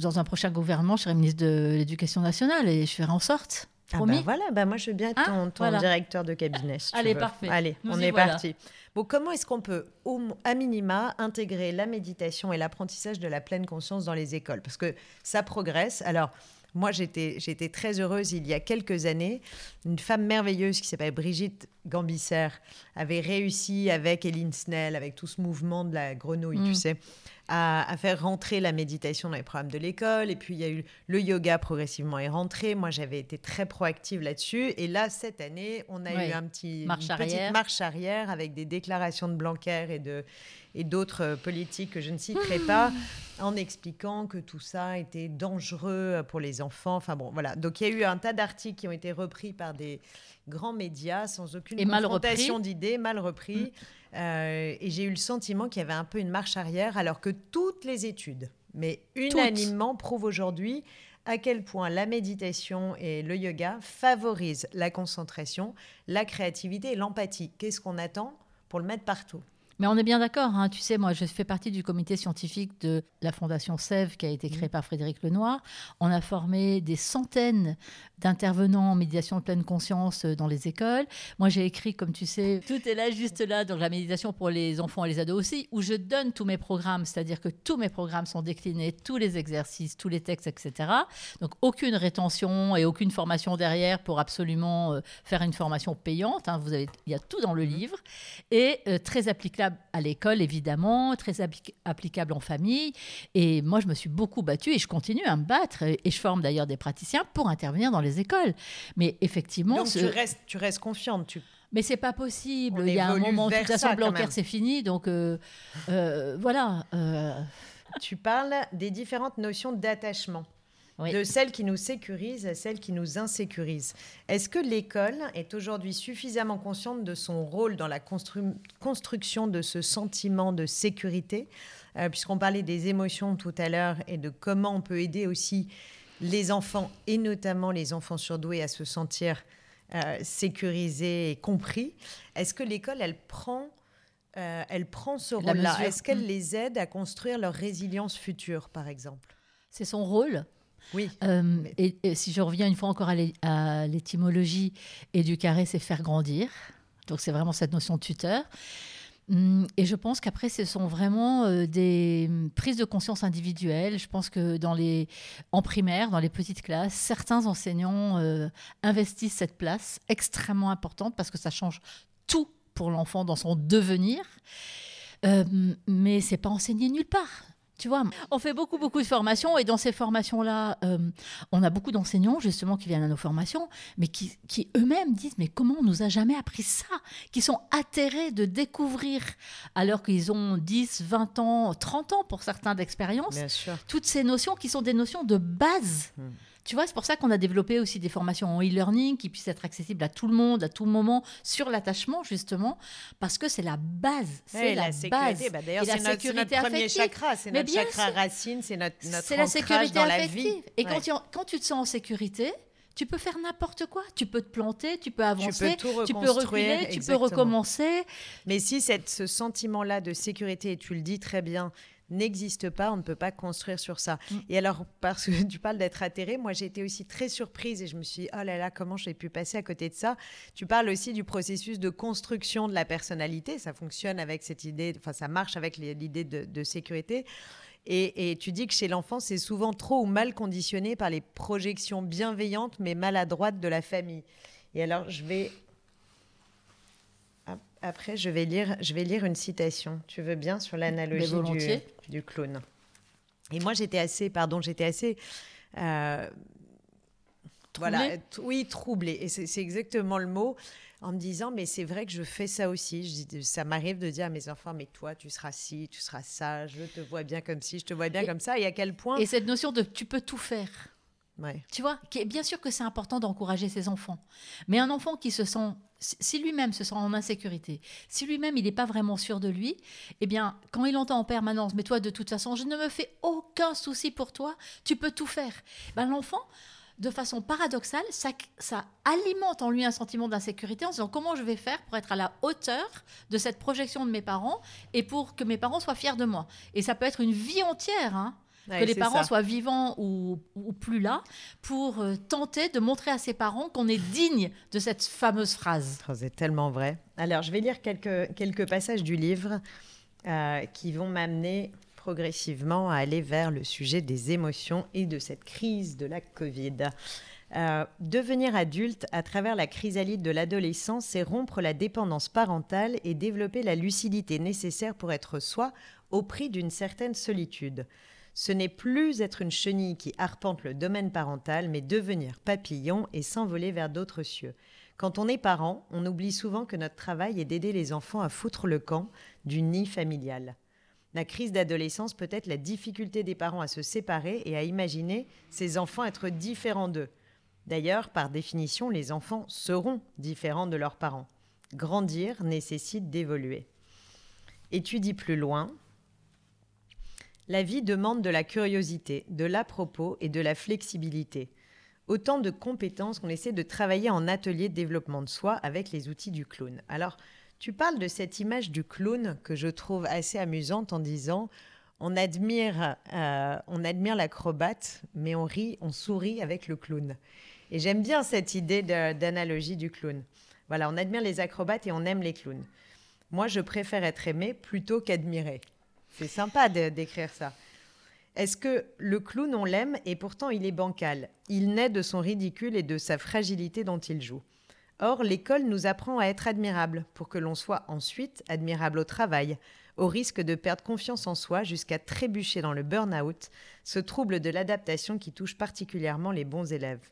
dans un prochain gouvernement, je serai ministre de l'Éducation nationale et je ferai en sorte. Ah bah voilà, bah moi je veux bien être hein ton, directeur de cabinet. Allez, parfait. Allez, on est parti. Bon, comment est-ce qu'on peut, au, à minima, intégrer la méditation et l'apprentissage de la pleine conscience dans les écoles? Parce que ça progresse. Alors, moi, j'étais, j'étais très heureuse il y a quelques années. Une femme merveilleuse qui s'appelle Brigitte Gambisser avait réussi avec Eline Snell, avec tout ce mouvement de la grenouille, tu mm. sais, à, faire rentrer la méditation dans les programmes de l'école. Et puis, il y a eu le yoga progressivement est rentré. Moi, j'avais été très proactive là-dessus. Et là, cette année, on a eu un petit, marche une arrière. petite marche arrière avec des déclarations de Blanquer et de et d'autres euh, politiques que je ne citerai pas, en expliquant que tout ça était dangereux pour les enfants. Enfin bon, voilà. Donc il y a eu un tas d'articles qui ont été repris par des grands médias sans aucune et confrontation d'idées, mal repris. Mm. Euh, et j'ai eu le sentiment qu'il y avait un peu une marche arrière, alors que toutes les études, mais unanimement, prouvent aujourd'hui à quel point la méditation et le yoga favorisent la concentration, la créativité et l'empathie. Qu'est-ce qu'on attend pour le mettre partout? Mais on est bien d'accord, hein. tu sais, moi je fais partie du comité scientifique de la Fondation SEV qui a été créée mmh. par Frédéric Lenoir. On a formé des centaines d'intervenants en médiation de pleine conscience euh, dans les écoles. Moi j'ai écrit, comme tu sais, tout est là, juste là, donc la méditation pour les enfants et les ados aussi, où je donne tous mes programmes, c'est-à-dire que tous mes programmes sont déclinés, tous les exercices, tous les textes, etc. Donc aucune rétention et aucune formation derrière pour absolument euh, faire une formation payante. Hein. Vous avez, il y a tout dans le mmh. livre et euh, très applicable applicable à l'école, évidemment, très applicable en famille. Et moi, je me suis beaucoup battue et je continue à me battre. Et, je forme d'ailleurs des praticiens pour intervenir dans les écoles. Mais effectivement. Donc, tu, restes, tu restes confiante. Tu... Mais c'est pas possible. Il y a un moment, de toute façon, Blanquer, c'est fini. Donc, euh, euh, voilà. Tu parles des différentes notions d'attachement de celles qui nous sécurisent à celles qui nous insécurisent. Est-ce que l'école est aujourd'hui suffisamment consciente de son rôle dans la construction de ce sentiment de sécurité? Euh, Puisqu'on parlait des émotions tout à l'heure et de comment on peut aider aussi les enfants et notamment les enfants surdoués à se sentir euh, sécurisés et compris. Est-ce que l'école, elle prend euh, elle prend ce rôle-là? Est-ce qu'elle mm. les aide à construire leur résilience future, par exemple? C'est son rôle. Oui. Euh, et, si je reviens une fois encore à l'étymologie, éduquer, c'est faire grandir. Donc c'est vraiment cette notion de tuteur. Hum, et je pense qu'après, ce sont vraiment euh, des prises de conscience individuelles. Je pense que dans les, en primaire, dans les petites classes, certains enseignants euh, investissent cette place extrêmement importante parce que ça change tout pour l'enfant dans son devenir. Euh, mais c'est pas enseigné nulle part. Tu vois, on fait beaucoup, beaucoup de formations et dans ces formations-là, euh, on a beaucoup d'enseignants justement qui viennent à nos formations, mais qui, qui eux-mêmes disent Mais comment on nous a jamais appris ça? Qui sont atterrés de découvrir, alors qu'ils ont 10, 20 ans, 30 ans pour certains d'expérience, toutes ces notions qui sont des notions de base. Hmm. Tu vois, c'est pour ça qu'on a développé aussi des formations en e-learning qui puissent être accessibles à tout le monde, à tout moment, sur l'attachement, justement, parce que c'est la base. C'est la, base. Bah, D'ailleurs, c'est notre, notre, premier chakra, c'est notre chakra racine, c'est notre, notre la sécurité dans la vie. Et quand, tu, quand tu te sens en sécurité, tu peux faire n'importe quoi. Tu peux te planter, tu peux avancer, tu peux, tu peux reculer, tu peux recommencer. Mais si cette, ce sentiment-là de sécurité, et tu le dis très bien, n'existe pas, on ne peut pas construire sur ça. Mm. Et alors, parce que tu parles d'être atterré, moi j'ai été aussi très surprise et je me suis dit, oh là là, comment j'ai pu passer à côté de ça? Tu parles aussi du processus de construction de la personnalité, ça fonctionne avec cette idée, enfin ça marche avec l'idée de, sécurité. Et, et, tu dis que chez l'enfant, c'est souvent trop ou mal conditionné par les projections bienveillantes mais maladroites de la famille. Et alors, je vais après, je vais lire, je vais lire une citation. Tu veux bien sur l'analogie du, du, clown. Et moi, j'étais assez, pardon, j'étais assez, euh, voilà, oui, troublée. Et c'est exactement le mot. En me disant, mais c'est vrai que je fais ça aussi. Je, ça m'arrive de dire à mes enfants, mais toi, tu seras ci, tu seras ça. Je te vois bien comme ci, je te vois bien comme ça. Et à quel point. Et cette notion de tu peux tout faire. Tu vois, bien sûr que c'est important d'encourager ses enfants. Mais un enfant qui se sent, si lui-même se sent en insécurité, si lui-même il n'est pas vraiment sûr de lui, eh bien, quand il entend en permanence, mais toi, de toute façon, je ne me fais aucun souci pour toi, tu peux tout faire. Ben, l'enfant, de façon paradoxale, ça, ça, alimente en lui un sentiment d'insécurité en se disant comment je vais faire pour être à la hauteur de cette projection de mes parents et pour que mes parents soient fiers de moi? Et ça peut être une vie entière. Hein, que les parents soient vivants ou, plus là, pour euh, tenter de montrer à ses parents qu'on est digne de cette fameuse phrase. Oh, c'est tellement vrai. Alors, je vais lire quelques, quelques passages du livre euh, qui vont m'amener progressivement à aller vers le sujet des émotions et de cette crise de la Covid. Euh, devenir adulte à travers la chrysalide de l'adolescence, c'est rompre la dépendance parentale et développer la lucidité nécessaire pour être soi au prix d'une certaine solitude. Ce n'est plus être une chenille qui arpente le domaine parental, mais devenir papillon et s'envoler vers d'autres cieux. Quand on est parent, on oublie souvent que notre travail est d'aider les enfants à foutre le camp du nid familial. La crise d'adolescence peut être la difficulté des parents à se séparer et à imaginer ces enfants être différents d'eux. D'ailleurs, par définition, les enfants seront différents de leurs parents. Grandir nécessite d'évoluer. Étudie plus loin, la vie demande de la curiosité, de l'à-propos et de la flexibilité. Autant de compétences qu'on essaie de travailler en atelier de développement de soi avec les outils du clown. Alors, tu parles de cette image du clown que je trouve assez amusante en disant on admire, euh, on admire l'acrobate, mais on rit, on sourit avec le clown. Et j'aime bien cette idée d'analogie du clown. Voilà, on admire les acrobates et on aime les clowns. Moi, je préfère être aimé plutôt qu'admiré. C'est sympa d'écrire ça. Est-ce que le clown, on l'aime et pourtant il est bancal? Il naît de son ridicule et de sa fragilité dont il joue. Or, l'école nous apprend à être admirable pour que l'on soit ensuite admirable au travail, au risque de perdre confiance en soi jusqu'à trébucher dans le burn-out, ce trouble de l'adaptation qui touche particulièrement les bons élèves.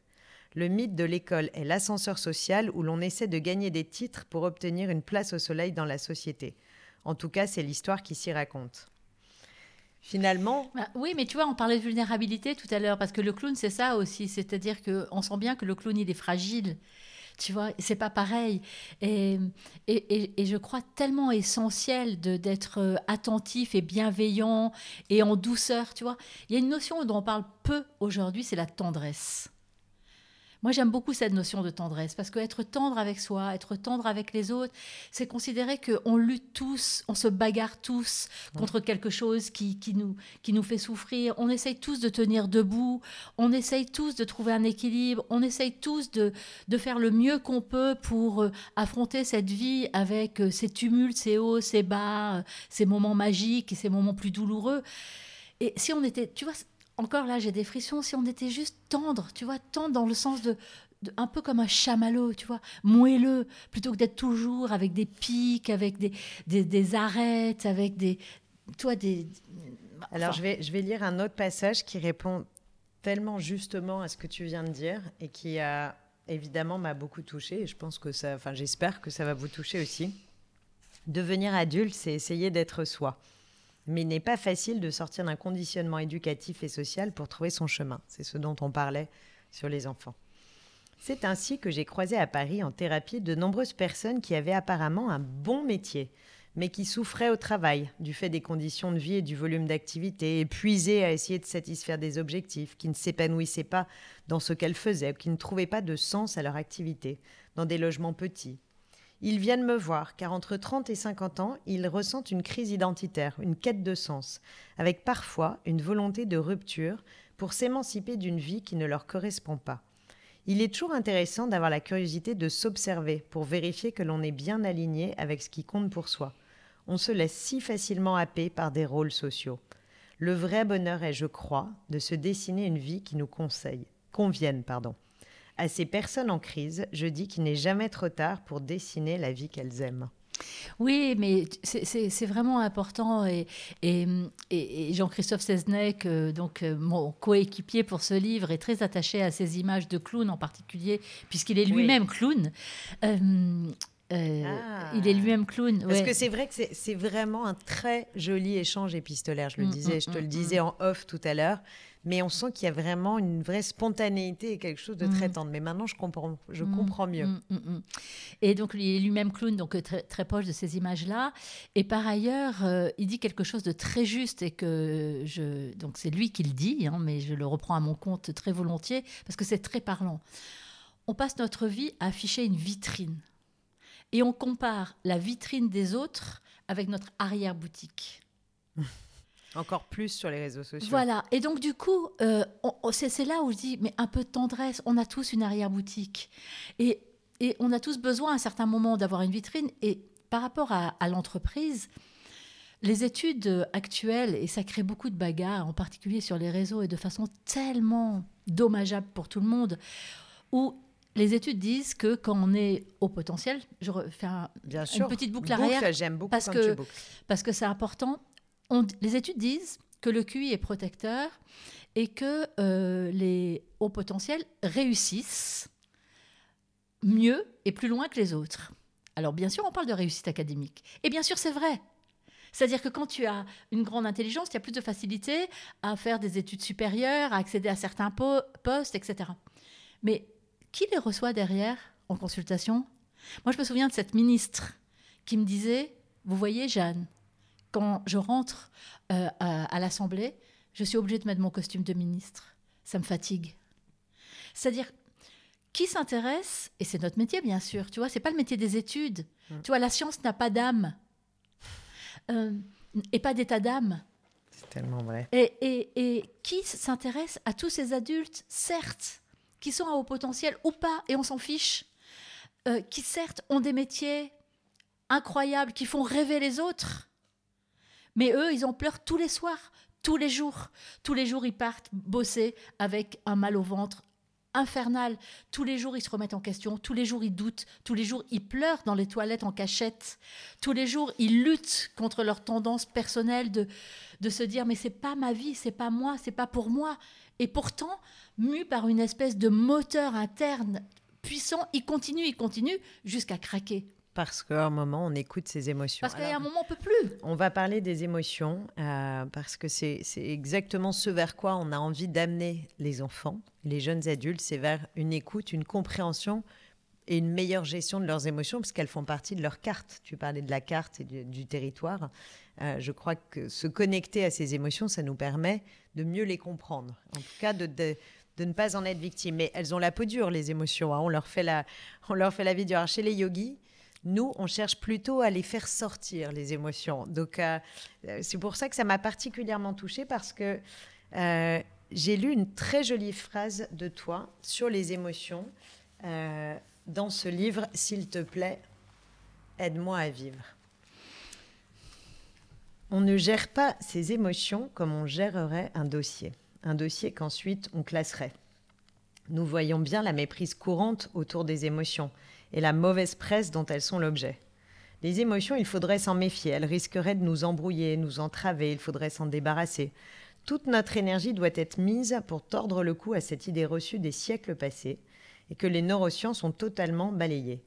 Le mythe de l'école est l'ascenseur social où l'on essaie de gagner des titres pour obtenir une place au soleil dans la société. En tout cas, c'est l'histoire qui s'y raconte. Finalement. Bah oui, mais tu vois, on parlait de vulnérabilité tout à l'heure, parce que le clown, c'est ça aussi. C'est-à-dire qu'on sent bien que le clown, il est fragile. Tu vois, c'est pas pareil. Et, et, et, je crois tellement essentiel d'être euh, attentif et bienveillant et en douceur, tu vois. Il y a une notion dont on parle peu aujourd'hui, c'est la tendresse. Moi, j'aime beaucoup cette notion de tendresse parce qu'être tendre avec soi, être tendre avec les autres, c'est considérer qu'on lutte tous, on se bagarre tous contre quelque chose qui, qui, nous, qui nous fait souffrir. On essaye tous de tenir debout, on essaye tous de trouver un équilibre, on essaye tous de, de faire le mieux qu'on peut pour euh, affronter cette vie avec euh, ses tumultes, ses hauts, ses bas, ses moments magiques et ses moments plus douloureux. Et si on était, tu vois, encore là, j'ai des frissons. Si on était juste tendre, tu vois, tendre dans le sens de, un peu comme un chamallow, tu vois, moelleux, plutôt que d'être toujours avec des pics, avec des, des, arêtes, avec des, toi, des. Alors je vais, je vais lire un autre passage qui répond tellement justement à ce que tu viens de dire et qui a évidemment m'a beaucoup touché et je pense que ça, enfin j'espère que ça va vous toucher aussi. Devenir adulte, c'est essayer d'être soi. Mais il n'est pas facile de sortir d'un conditionnement éducatif et social pour trouver son chemin. C'est ce dont on parlait sur les enfants. C'est ainsi que j'ai croisé à Paris en thérapie de nombreuses personnes qui avaient apparemment un bon métier, mais qui souffraient au travail du fait des conditions de vie et du volume d'activité, épuisées à essayer de satisfaire des objectifs, qui ne s'épanouissaient pas dans ce qu'elles faisaient, ou qui ne trouvaient pas de sens à leur activité, dans des logements petits, ils viennent me voir car entre 30 et 50 ans, ils ressentent une crise identitaire, une quête de sens, avec parfois une volonté de rupture pour s'émanciper d'une vie qui ne leur correspond pas. Il est toujours intéressant d'avoir la curiosité de s'observer pour vérifier que l'on est bien aligné avec ce qui compte pour soi. On se laisse si facilement happer par des rôles sociaux. Le vrai bonheur est, je crois, de se dessiner une vie qui nous conseille, convienne, pardon. À ces personnes en crise, je dis qu'il n'est jamais trop tard pour dessiner la vie qu'elles aiment. Oui, mais c'est vraiment important. Et, et, Jean-Christophe Seznec, euh, donc euh, mon coéquipier pour ce livre, est très attaché à ces images de clown en particulier, puisqu'il est lui-même clown. Euh, ah. Il est lui-même clown. Parce que c'est vrai que c'est vraiment un très joli échange épistolaire. Je le mm, disais, mm, je te le mm, disais en off tout à l'heure mais on sent qu'il y a vraiment une vraie spontanéité et quelque chose de très mm. tendre. Mais maintenant, je comprends, je mm. comprends mieux. Mm, et donc, il est lui-même clown, donc très, très proche de ces images-là. Et par ailleurs, euh, il dit quelque chose de très juste et que je. Donc, c'est lui qui le dit, hein, mais je le reprends à mon compte très volontiers parce que c'est très parlant. On passe notre vie à afficher une vitrine. Et on compare la vitrine des autres avec notre arrière-boutique. Encore plus sur les réseaux sociaux. Voilà. Et donc, du coup, euh, c'est là où je dis, mais un peu de tendresse. On a tous une arrière-boutique. Et, et, on a tous besoin à un certain moment d'avoir une vitrine. Et par rapport à, l'entreprise, les études actuelles, et ça crée beaucoup de bagarres, en particulier sur les réseaux, et de façon tellement dommageable pour tout le monde, où les études disent que quand on est au potentiel, je refais une petite boucle arrière, j'aime beaucoup parce que parce que c'est important les études disent que le QI est protecteur et que euh, les hauts potentiels réussissent mieux et plus loin que les autres. Alors bien sûr, on parle de réussite académique. Et bien sûr, c'est vrai. C'est-à-dire que quand tu as une grande intelligence, tu as plus de facilité à faire des études supérieures, à accéder à certains postes, etc. Mais qui les reçoit derrière en consultation? Moi, je me souviens de cette ministre qui me disait, vous voyez, Jeanne, quand je rentre euh, à, l'Assemblée, je suis obligée de mettre mon costume de ministre. Ça me fatigue. C'est-à-dire, qui s'intéresse, et c'est notre métier bien sûr, tu vois, c'est pas le métier des études. Hum. Tu vois, la science n'a pas d'âme. Euh, et pas d'état d'âme. C'est tellement vrai. Et, et qui s'intéresse à tous ces adultes, certes, qui sont à haut potentiel ou pas, et on s'en fiche, euh, qui certes ont des métiers incroyables, qui font rêver les autres, mais eux, ils en pleurent tous les soirs, tous les jours. Tous les jours, ils partent bosser avec un mal au ventre infernal. Tous les jours, ils se remettent en question, tous les jours, ils doutent, tous les jours, ils pleurent dans les toilettes en cachette, tous les jours, ils luttent contre leur tendance personnelle de, de se dire mais c'est pas ma vie, c'est pas moi, c'est pas pour moi. Et pourtant, mu par une espèce de moteur interne puissant, ils continuent, ils continuent jusqu'à craquer. Parce qu'à un moment, on écoute ses émotions. Parce qu'à un moment, on peut plus. On va parler des émotions, euh, parce que c'est exactement ce vers quoi on a envie d'amener les enfants, les jeunes adultes, c'est vers une écoute, une compréhension et une meilleure gestion de leurs émotions, parce qu'elles font partie de leur carte. Tu parlais de la carte et du, territoire. Euh, je crois que se connecter à ces émotions, ça nous permet de mieux les comprendre. En tout cas, de, de, de ne pas en être victime. Mais elles ont la peau dure, les émotions. Hein. On, leur fait la, on leur fait la vie dure. chez les yogis, nous, on cherche plutôt à les faire sortir, les émotions. Donc, euh, euh, c'est pour ça que ça m'a particulièrement touchée parce que euh, j'ai lu une très jolie phrase de toi sur les émotions dans ce livre, S'il te plaît, aide-moi à vivre. On ne gère pas ses émotions comme on gérerait un dossier, un dossier qu'ensuite on classerait. Nous voyons bien la méprise courante autour des émotions et la mauvaise presse dont elles sont l'objet. Les émotions, il faudrait s'en méfier, elles risqueraient de nous embrouiller, nous entraver, il faudrait s'en débarrasser. Toute notre énergie doit être mise pour tordre le cou à cette idée reçue des siècles passés et que les neurosciences sont totalement balayées.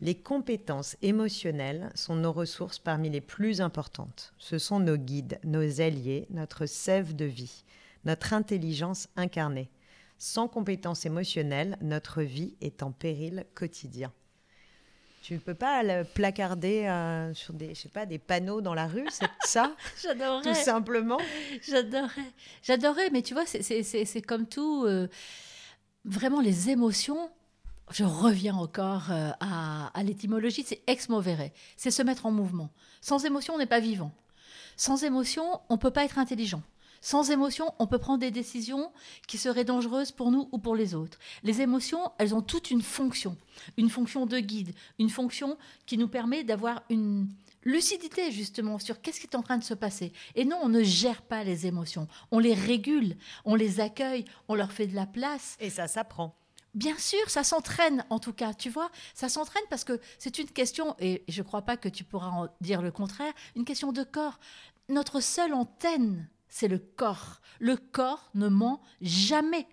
Les compétences émotionnelles sont nos ressources parmi les plus importantes. Ce sont nos guides, nos alliés, notre sève de vie, notre intelligence incarnée. Sans compétences émotionnelles, notre vie est en péril quotidien. Tu ne peux pas le placarder euh, sur des, je sais pas, des panneaux dans la rue, c'est ça? J'adorerais. Tout simplement. J'adorerais. J'adorerais, mais tu vois, c'est comme tout. Euh, vraiment, les émotions, je reviens encore euh, à, à l'étymologie, c'est ex movere, c'est se mettre en mouvement. Sans émotion, on n'est pas vivant. Sans émotion, on ne peut pas être intelligent. Sans émotion, on peut prendre des décisions qui seraient dangereuses pour nous ou pour les autres. Les émotions, elles ont toute une fonction, une fonction de guide, une fonction qui nous permet d'avoir une lucidité justement sur qu'est-ce qui est en train de se passer. Et non, on ne gère pas les émotions, on les régule, on les accueille, on leur fait de la place. Et ça s'apprend. Bien sûr, ça s'entraîne en tout cas, tu vois, ça s'entraîne parce que c'est une question, et je ne crois pas que tu pourras en dire le contraire, une question de corps. Notre seule antenne c'est le corps. Le corps ne ment jamais.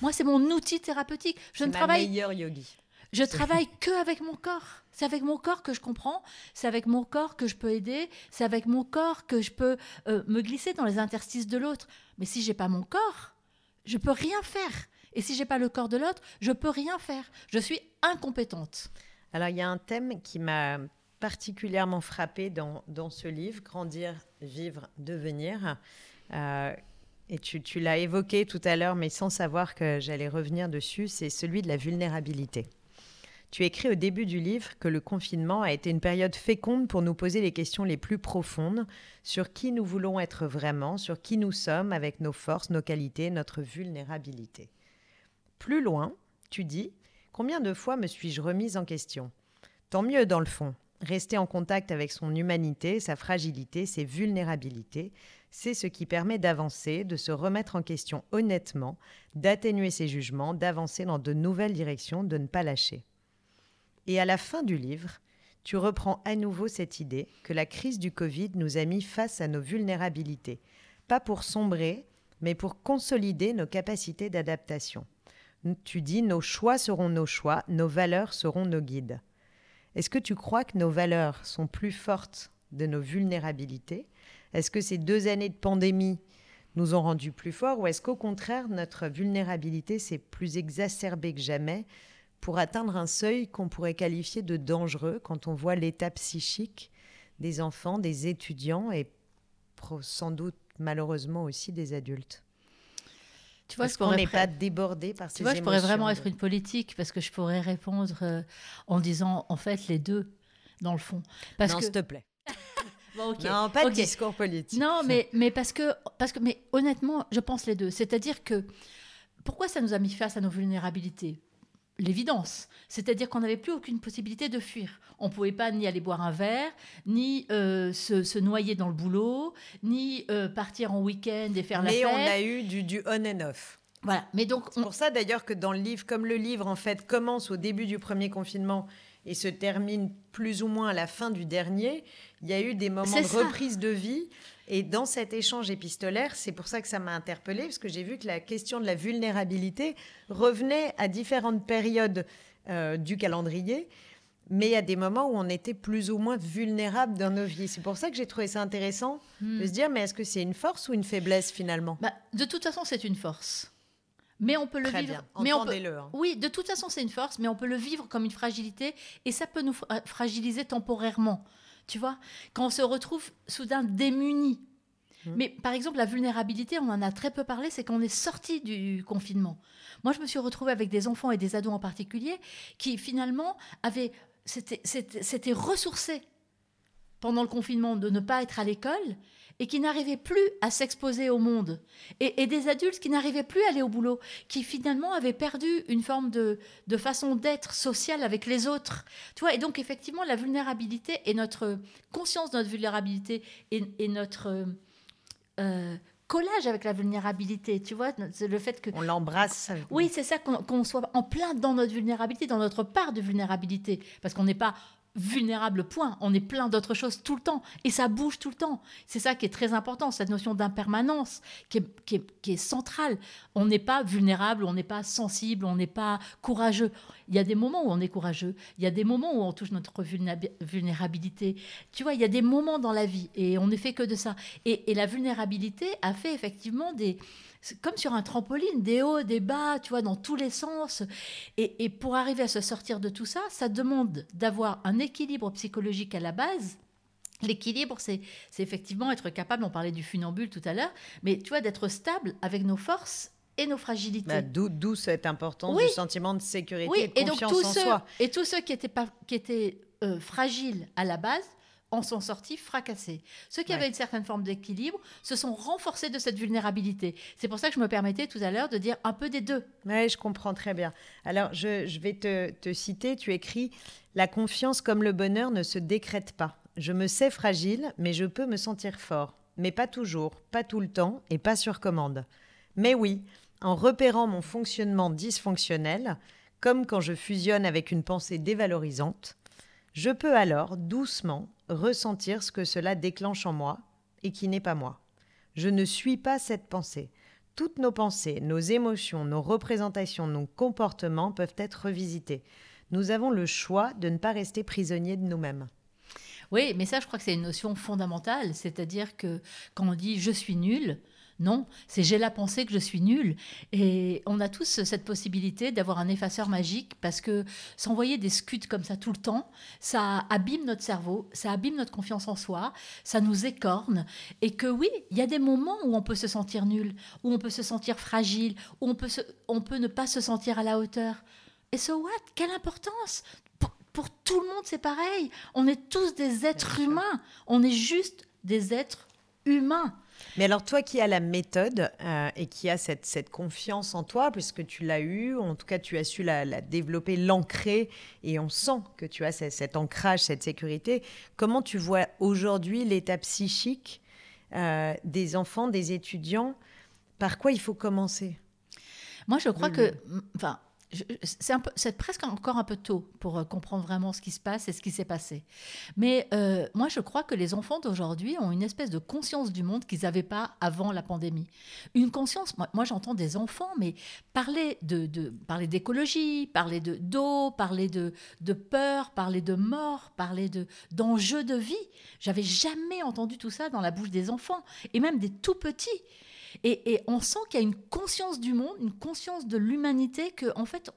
Moi, c'est mon outil thérapeutique. Je ne travaille meilleur yogi. Je travaille que avec mon corps. C'est avec mon corps que je comprends. C'est avec mon corps que je peux aider. C'est avec mon corps que je peux euh, me glisser dans les interstices de l'autre. Mais si j'ai pas mon corps, je peux rien faire. Et si j'ai pas le corps de l'autre, je peux rien faire. Je suis incompétente. Alors il y a un thème qui m'a particulièrement frappé dans, dans, ce livre, Grandir, vivre, devenir. Euh, et tu, tu l'as évoqué tout à l'heure, mais sans savoir que j'allais revenir dessus, c'est celui de la vulnérabilité. Tu écris au début du livre que le confinement a été une période féconde pour nous poser les questions les plus profondes sur qui nous voulons être vraiment, sur qui nous sommes avec nos forces, nos qualités, notre vulnérabilité. Plus loin, tu dis Combien de fois me suis-je remise en question? Tant mieux dans le fond, Rester en contact avec son humanité, sa fragilité, ses vulnérabilités, c'est ce qui permet d'avancer, de se remettre en question honnêtement, d'atténuer ses jugements, d'avancer dans de nouvelles directions, de ne pas lâcher. Et à la fin du livre, tu reprends à nouveau cette idée que la crise du Covid nous a mis face à nos vulnérabilités, pas pour sombrer, mais pour consolider nos capacités d'adaptation. Tu dis nos choix seront nos choix, nos valeurs seront nos guides. Est-ce que tu crois que nos valeurs sont plus fortes de nos vulnérabilités? Est-ce que ces deux années de pandémie nous ont rendus plus forts? Ou est-ce qu'au contraire, notre vulnérabilité s'est plus exacerbée que jamais pour atteindre un seuil qu'on pourrait qualifier de dangereux quand on voit l'état psychique des enfants, des étudiants et sans doute malheureusement aussi des adultes? Tu vois, qu'on n'est pas débordé par ces Tu vois, je pourrais vraiment être une politique parce que je pourrais répondre euh, en disant en fait les deux dans le fond. Parce non, s'il te plaît. Non, pas de discours politique. Non, mais, mais parce que parce que mais honnêtement, je pense les deux. C'est-à-dire que pourquoi ça nous a mis face à nos vulnérabilités? L'évidence. C'est-à-dire qu'on n'avait plus aucune possibilité de fuir. On ne pouvait pas ni aller boire un verre, ni euh, se, noyer dans le boulot, ni euh, partir en week-end et faire la fête. Mais on a eu du, du on and off. Voilà, mais donc c'est pour ça d'ailleurs que dans le livre, comme le livre en fait commence au début du premier confinement et se termine plus ou moins à la fin du dernier, il y a eu des moments de reprise de vie. Et dans cet échange épistolaire, c'est pour ça que ça m'a interpellée, parce que j'ai vu que la question de la vulnérabilité revenait à différentes périodes euh, du calendrier mais a des moments où on était plus ou moins vulnérable dans nos vies. C'est pour ça que j'ai trouvé ça intéressant de se hmm. dire, mais est-ce que c'est une force ou une faiblesse finalement? Bah, De toute façon, c'est une force. Mais on peut le Très vivre. Bien. Mais on peut, hein. Oui, de toute façon, c'est une force, mais on peut le vivre comme une fragilité et ça peut nous fragiliser temporairement. Tu vois, quand on se retrouve soudain démuni. Hmm. Mais par exemple, la vulnérabilité, on en a très peu parlé, c'est qu'on est sorti du confinement. Moi, je me suis retrouvée avec des enfants et des ados en particulier qui finalement avaient c'était ressourcé pendant le confinement de ne pas être à l'école et qui n'arrivaient plus à s'exposer au monde. Et, des adultes qui n'arrivaient plus à aller au boulot, qui finalement avaient perdu une forme de, façon d'être sociale avec les autres. Tu vois, et donc effectivement, la vulnérabilité et notre conscience de notre vulnérabilité et, notre euh, collage avec la vulnérabilité, tu vois, le fait que... On l'embrasse. Oui, c'est ça, qu'on soit en plein dans notre vulnérabilité, dans notre part de vulnérabilité, parce qu'on n'est pas vulnérable, point. On est plein d'autres choses tout le temps. Et ça bouge tout le temps. C'est ça qui est très important, cette notion d'impermanence qui est, centrale. On n'est pas vulnérable, on n'est pas sensible, on n'est pas courageux. Il y a des moments où on est courageux. Il y a des moments où on touche notre vulnérabilité. Tu vois, il y a des moments dans la vie et on ne fait que de ça. et la vulnérabilité a fait effectivement des comme sur un trampoline, des hauts, des bas, tu vois, dans tous les sens. Et, pour arriver à se sortir de tout ça, ça demande d'avoir un équilibre psychologique à la base. L'équilibre, c'est effectivement être capable, on parlait du funambule tout à l'heure, mais tu vois, d'être stable avec nos forces et nos fragilités. Bah, D'où cette importance du sentiment de sécurité et de confiance en soi. Et tous ceux qui étaient, pas, qui étaient euh, fragiles à la base, en sont sortis fracassés. Ceux qui avaient une certaine forme d'équilibre se sont renforcés de cette vulnérabilité. C'est pour ça que je me permettais tout à l'heure de dire un peu des deux. Oui, je comprends très bien. Alors, je, vais te, te, citer, tu écris, La confiance comme le bonheur ne se décrète pas. Je me sais fragile, mais je peux me sentir fort. Mais pas toujours, pas tout le temps et pas sur commande. Mais oui, en repérant mon fonctionnement dysfonctionnel, comme quand je fusionne avec une pensée dévalorisante, je peux alors doucement ressentir ce que cela déclenche en moi et qui n'est pas moi. Je ne suis pas cette pensée. Toutes nos pensées, nos émotions, nos représentations, nos comportements peuvent être revisités. Nous avons le choix de ne pas rester prisonniers de nous-mêmes. Oui, mais ça, je crois que c'est une notion fondamentale. C'est-à-dire que quand on dit je suis nul, non, c'est j'ai la pensée que je suis nulle. Et on a tous cette possibilité d'avoir un effaceur magique parce que s'envoyer des scuds comme ça tout le temps, ça abîme notre cerveau, ça abîme notre confiance en soi, ça nous écorne. Et que oui, il y a des moments où on peut se sentir nul, où on peut se sentir fragile, où on peut, on peut ne pas se sentir à la hauteur. Et so what? Quelle importance pour, pour tout le monde, c'est pareil. On est tous des êtres humains. On est juste des êtres humains. Mais alors, toi qui as la méthode euh, et qui as cette, cette, confiance en toi, puisque tu l'as eu, en tout cas, tu as su la, développer, l'ancrer, et on sent que tu as cet, ancrage, cette sécurité, comment tu vois aujourd'hui l'état psychique euh, des enfants, des étudiants? Par quoi il faut commencer? Moi, je crois que. Enfin, c'est presque encore un peu tôt pour euh, comprendre vraiment ce qui se passe et ce qui s'est passé. Mais euh, moi, je crois que les enfants d'aujourd'hui ont une espèce de conscience du monde qu'ils n'avaient pas avant la pandémie. Une conscience, moi, j'entends des enfants, mais parler de, parler d'écologie, parler de d'eau, parler de, de peur, parler de mort, parler de d'enjeux de vie. J'avais jamais entendu tout ça dans la bouche des enfants et même des tout petits. Et, on sent qu'il y a une conscience du monde, une conscience de l'humanité, qu'en en fait,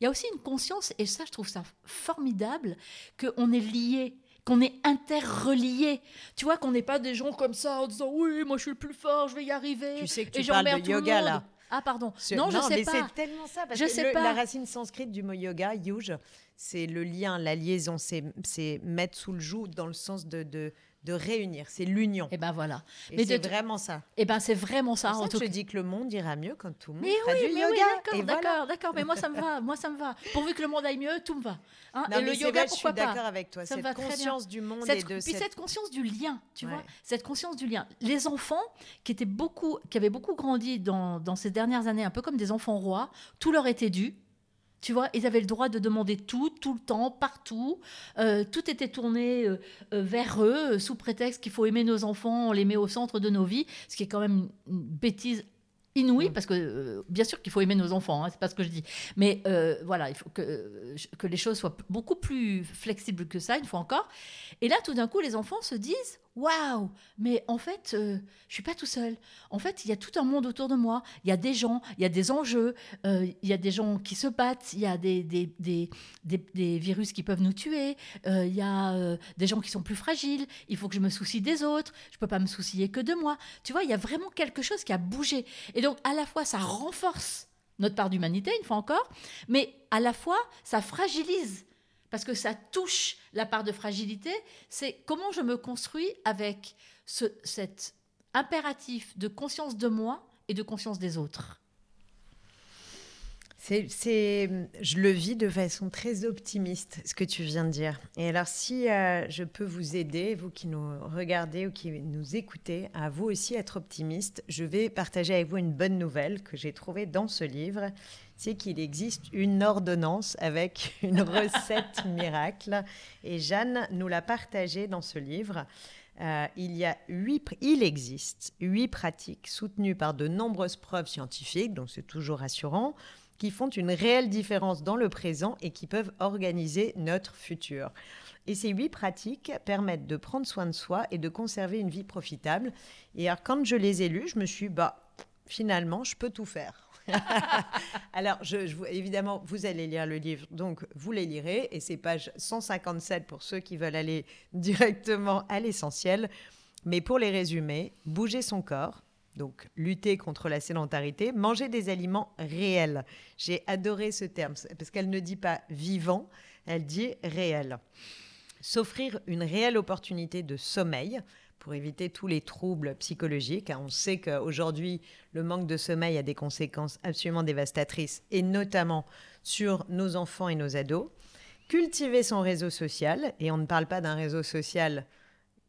il y a aussi une conscience, et ça, je trouve ça formidable, qu'on est lié qu'on est interrelié. Tu vois, qu'on n'est pas des gens comme ça en disant oui, moi je suis le plus fort, je vais y arriver. Tu sais que tu parles de yoga là. Ah pardon. Non, je sais mais c'est tellement ça parce que la racine sanscrite du mot yoga, yuj, c'est le lien, la liaison, c'est mettre sous le joug dans le sens de, de, de réunir, c'est l'union. Et eh ben voilà. Et c'est vraiment ça. Et eh ben c'est vraiment ça. En tout je dis que le monde ira mieux quand tout le monde mais fera oui, du mais yoga. Oui, d'accord, d'accord, Mais moi ça me va, moi ça me va. Pourvu que le monde aille mieux, tout me va. Hein. et le yoga, pourquoi je suis d'accord avec toi. cette conscience du monde cette, et de puis cette... conscience du lien, tu vois, cette conscience du lien. Les enfants qui étaient beaucoup, qui avaient beaucoup grandi dans, dans ces dernières années, un peu comme des enfants rois, tout leur était dû tu vois, ils avaient le droit de demander tout, tout le temps, partout. Euh, tout était tourné euh, euh, vers eux, sous prétexte qu'il faut aimer nos enfants, on les met au centre de nos vies, ce qui est quand même une bêtise inouïe, mm. parce que bien sûr qu'il faut aimer nos enfants, hein, c'est pas ce que je dis. Mais voilà, il faut que, que les choses soient beaucoup plus flexibles que ça, une fois encore. Et là, tout d'un coup, les enfants se disent waouh, mais en fait, euh, je suis pas tout seul. En fait, il y a tout un monde autour de moi. Il y a des gens, il y a des enjeux, euh, il y a des gens qui se battent, il y a des, des, des, des, virus qui peuvent nous tuer, euh, il y a des gens qui sont plus fragiles. Il faut que je me soucie des autres. Je peux pas me soucier que de moi. Tu vois, il y a vraiment quelque chose qui a bougé. Et donc, à la fois, ça renforce notre part d'humanité, une fois encore, mais à la fois, ça fragilise parce que ça touche la part de fragilité, c'est comment je me construis avec ce, cet impératif de conscience de moi et de conscience des autres. C'est, je le vis de façon très optimiste, ce que tu viens de dire. Et alors, si euh, je peux vous aider, vous qui nous regardez ou qui nous écoutez, à vous aussi être optimiste, je vais partager avec vous une bonne nouvelle que j'ai trouvée dans ce livre c'est qu'il existe une ordonnance avec une recette miracle. Et Jeanne nous l'a partagée dans ce livre. Euh, il, y a huit, il existe huit pratiques soutenues par de nombreuses preuves scientifiques, donc c'est toujours rassurant, qui font une réelle différence dans le présent et qui peuvent organiser notre futur. Et ces huit pratiques permettent de prendre soin de soi et de conserver une vie profitable. Et alors, quand je les ai lues, je me suis dit, bah, finalement, je peux tout faire. Alors, évidemment, vous allez lire le livre, donc vous les lirez, et c'est page 157 pour ceux qui veulent aller directement à l'essentiel. Mais pour les résumer, bouger son corps, donc lutter contre la sédentarité, manger des aliments réels. J'ai adoré ce terme, parce qu'elle ne dit pas vivant, elle dit réel. S'offrir une réelle opportunité de sommeil, pour éviter tous les troubles psychologiques. On sait qu'aujourd'hui, le manque de sommeil a des conséquences absolument dévastatrices, et notamment sur nos enfants et nos ados. Cultiver son réseau social, et on ne parle pas d'un réseau social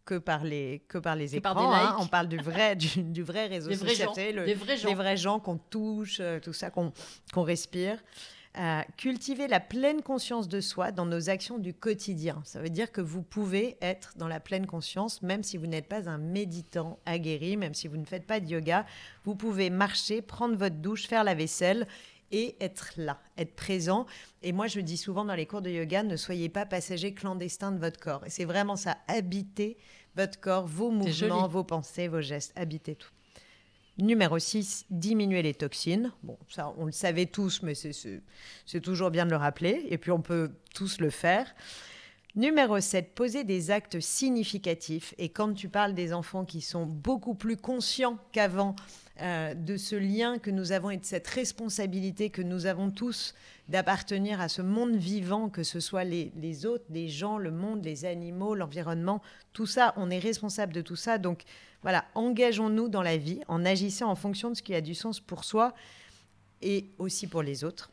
que par les, que par les écrans. Hein. On parle du vrai, du, vrai réseau social. les vrais gens qu'on touche, euh, tout ça, qu'on respire cultiver la pleine conscience de soi dans nos actions du quotidien. Ça veut dire que vous pouvez être dans la pleine conscience, même si vous n'êtes pas un méditant aguerri, même si vous ne faites pas de yoga. Vous pouvez marcher, prendre votre douche, faire la vaisselle et être là, être présent. Et moi, je dis souvent dans les cours de yoga, ne soyez pas passager clandestin de votre corps. Et c'est vraiment ça, habiter votre corps, vos mouvements, vos pensées, vos gestes, habiter tout. Numéro 6, diminuer les toxines. Bon, ça, on le savait tous, mais c'est toujours bien de le rappeler. Et puis, on peut tous le faire. Numéro 7, poser des actes significatifs. Et quand tu parles des enfants qui sont beaucoup plus conscients qu'avant euh, de ce lien que nous avons et de cette responsabilité que nous avons tous d'appartenir à ce monde vivant, que ce soit les, les, autres, les gens, le monde, les animaux, l'environnement, tout ça, on est responsable de tout ça. Donc voilà, engageons-nous dans la vie en agissant en fonction de ce qui a du sens pour soi et aussi pour les autres.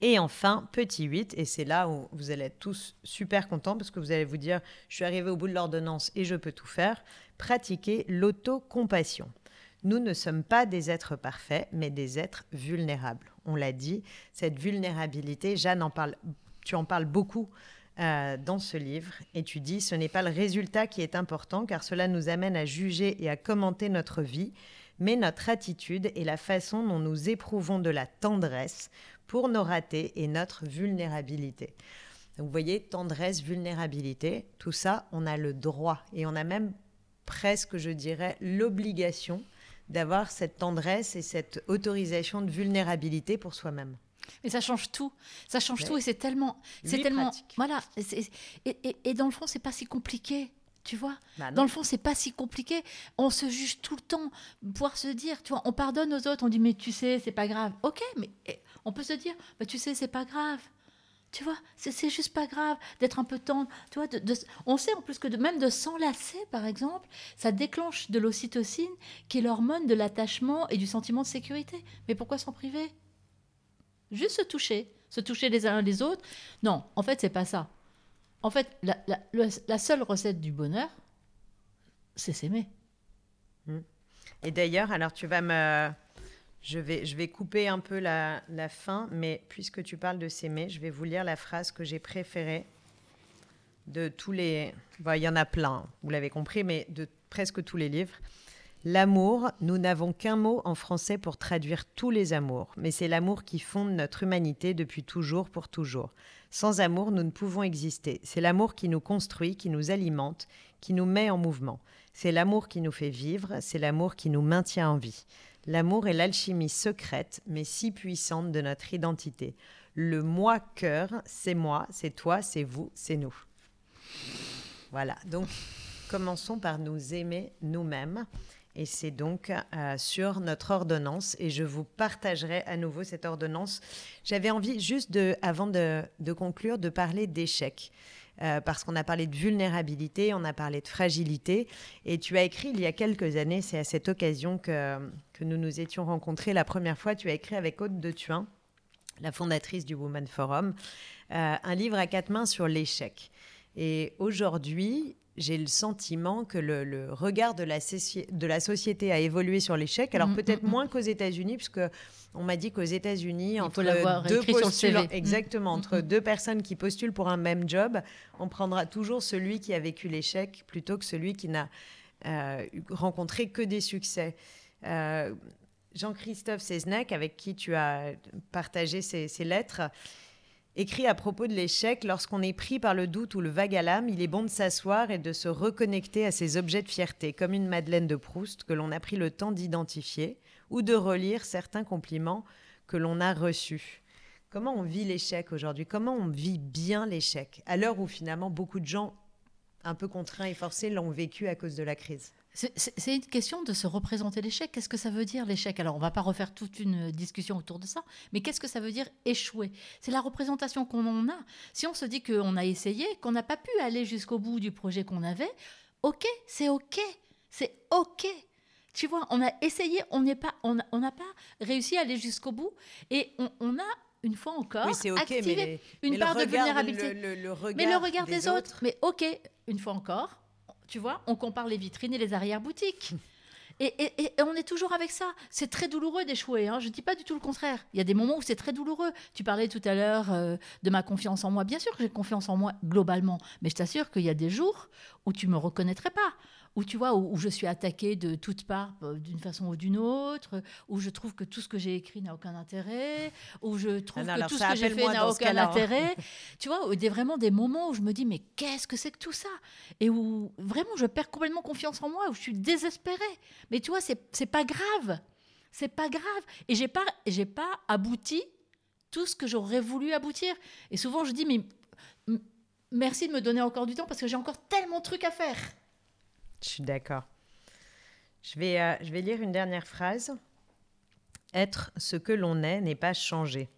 Et enfin, petit 8, et c'est là où vous allez être tous super contents parce que vous allez vous dire, je suis arrivé au bout de l'ordonnance et je peux tout faire, pratiquer l'autocompassion. Nous ne sommes pas des êtres parfaits, mais des êtres vulnérables. On l'a dit, cette vulnérabilité, Jeanne en parle, tu en parles beaucoup euh, dans ce livre et tu dis ce n'est pas le résultat qui est important car cela nous amène à juger et à commenter notre vie, mais notre attitude et la façon dont nous éprouvons de la tendresse pour nos ratés et notre vulnérabilité. Donc vous voyez, tendresse, vulnérabilité, tout ça, on a le droit et on a même presque, je dirais, l'obligation d'avoir cette tendresse et cette autorisation de vulnérabilité pour soi-même. Mais ça change tout. Ça change tout et c'est tellement, c'est tellement, voilà. Et, et, dans le fond, c'est pas si compliqué. Tu vois bah Dans le fond, c'est pas si compliqué. On se juge tout le temps. Pouvoir se dire, tu vois, on pardonne aux autres, on dit, mais tu sais, c'est pas grave. Ok, mais eh, on peut se dire, bah, tu sais, c'est pas grave. Tu vois, c'est juste pas grave d'être un peu tendre. Tu vois, on sait en plus que de, même de s'enlacer, par exemple, ça déclenche de l'ocytocine, qui est l'hormone de l'attachement et du sentiment de sécurité. Mais pourquoi s'en priver? Juste se toucher, se toucher les uns les autres. Non, en fait, c'est pas ça. En fait, la, seule recette du bonheur, c'est s'aimer. Hmm. Et d'ailleurs, alors tu vas me je vais, couper un peu la, fin, mais puisque tu parles de s'aimer, je vais vous lire la phrase que j'ai préférée de tous les... il y en a plein, vous l'avez compris, mais de presque tous les livres. L'amour, nous n'avons qu'un mot en français pour traduire tous les amours, mais c'est l'amour qui fonde notre humanité depuis toujours pour toujours. Sans amour, nous ne pouvons exister. C'est l'amour qui nous construit, qui nous alimente, qui nous met en mouvement. C'est l'amour qui nous fait vivre, c'est l'amour qui nous maintient en vie. L'amour est l'alchimie secrète, mais si puissante de notre identité. Le moi-cœur, c'est moi, c'est toi, c'est vous, c'est nous. Voilà, donc commençons par nous aimer nous-mêmes. Et c'est donc euh, sur notre ordonnance. Et je vous partagerai à nouveau cette ordonnance. J'avais envie, juste avant de, conclure, de parler d'échec. Euh, parce qu'on a parlé de vulnérabilité, on a parlé de fragilité. Et tu as écrit il y a quelques années, c'est à cette occasion que, nous nous étions rencontrés la première fois, tu as écrit avec Aude de Thuin, la fondatrice du Women Forum, euh, un livre à quatre mains sur l'échec. Et aujourd'hui, j'ai le sentiment que le, regard de la, de la, société a évolué sur l'échec. Alors mm, peut-être mm, mm. moins qu'aux États-Unis, puisque on m'a dit qu'aux États-Unis, entre deux postulants, exactement, entre deux personnes qui postulent pour un même job, on prendra toujours celui qui a vécu l'échec plutôt que celui qui n'a euh, rencontré que des succès. Euh, Jean-Christophe Seznec, avec qui tu as partagé ces, ces lettres, écrit à propos de l'échec, lorsqu'on est pris par le doute ou le vague à l'âme, il est bon de s'asseoir et de se reconnecter à ses objets de fierté, comme une Madeleine de Proust que l'on a pris le temps d'identifier, ou de relire certains compliments que l'on a reçus. Comment on vit l'échec aujourd'hui? Comment on vit bien l'échec? À l'heure où finalement beaucoup de gens, un peu contraints et forcés, l'ont vécu à cause de la crise. C'est une question de se représenter l'échec. Qu'est-ce que ça veut dire l'échec? Alors, on va pas refaire toute une discussion autour de ça, mais qu'est-ce que ça veut dire échouer? C'est la représentation qu'on en a. Si on se dit qu'on a essayé, qu'on n'a pas pu aller jusqu'au bout du projet qu'on avait, ok, c'est ok, c'est ok. Tu vois, on a essayé, on n'est pas, on n'a pas réussi à aller jusqu'au bout, et on, a une fois encore activé une part de vulnérabilité. mais le regard des, autres. Mais ok, une fois encore, tu vois, on compare les vitrines et les arrière-boutiques. Et, on est toujours avec ça. C'est très douloureux d'échouer. Hein. Je ne dis pas du tout le contraire. Il y a des moments où c'est très douloureux. Tu parlais tout à l'heure euh, de ma confiance en moi. Bien sûr que j'ai confiance en moi globalement. Mais je t'assure qu'il y a des jours où tu me reconnaîtrais pas où tu vois, où, je suis attaquée de toutes parts euh, d'une façon ou d'une autre, où je trouve que tout ce que j'ai écrit n'a aucun intérêt, où je trouve que tout ce que j'ai fait n'a aucun hein. intérêt. tu vois, a vraiment des moments où je me dis, mais qu'est-ce que c'est que tout ça? Et où vraiment je perds complètement confiance en moi, où je suis désespérée. Mais tu vois, c'est pas grave. C'est pas grave. Et j'ai pas, j'ai pas abouti tout ce que j'aurais voulu aboutir. Et souvent, je dis, mais merci de me donner encore du temps parce que j'ai encore tellement de trucs à faire. Je suis d'accord. Je vais, euh, je vais lire une dernière phrase. Être ce que l'on est n'est pas changer.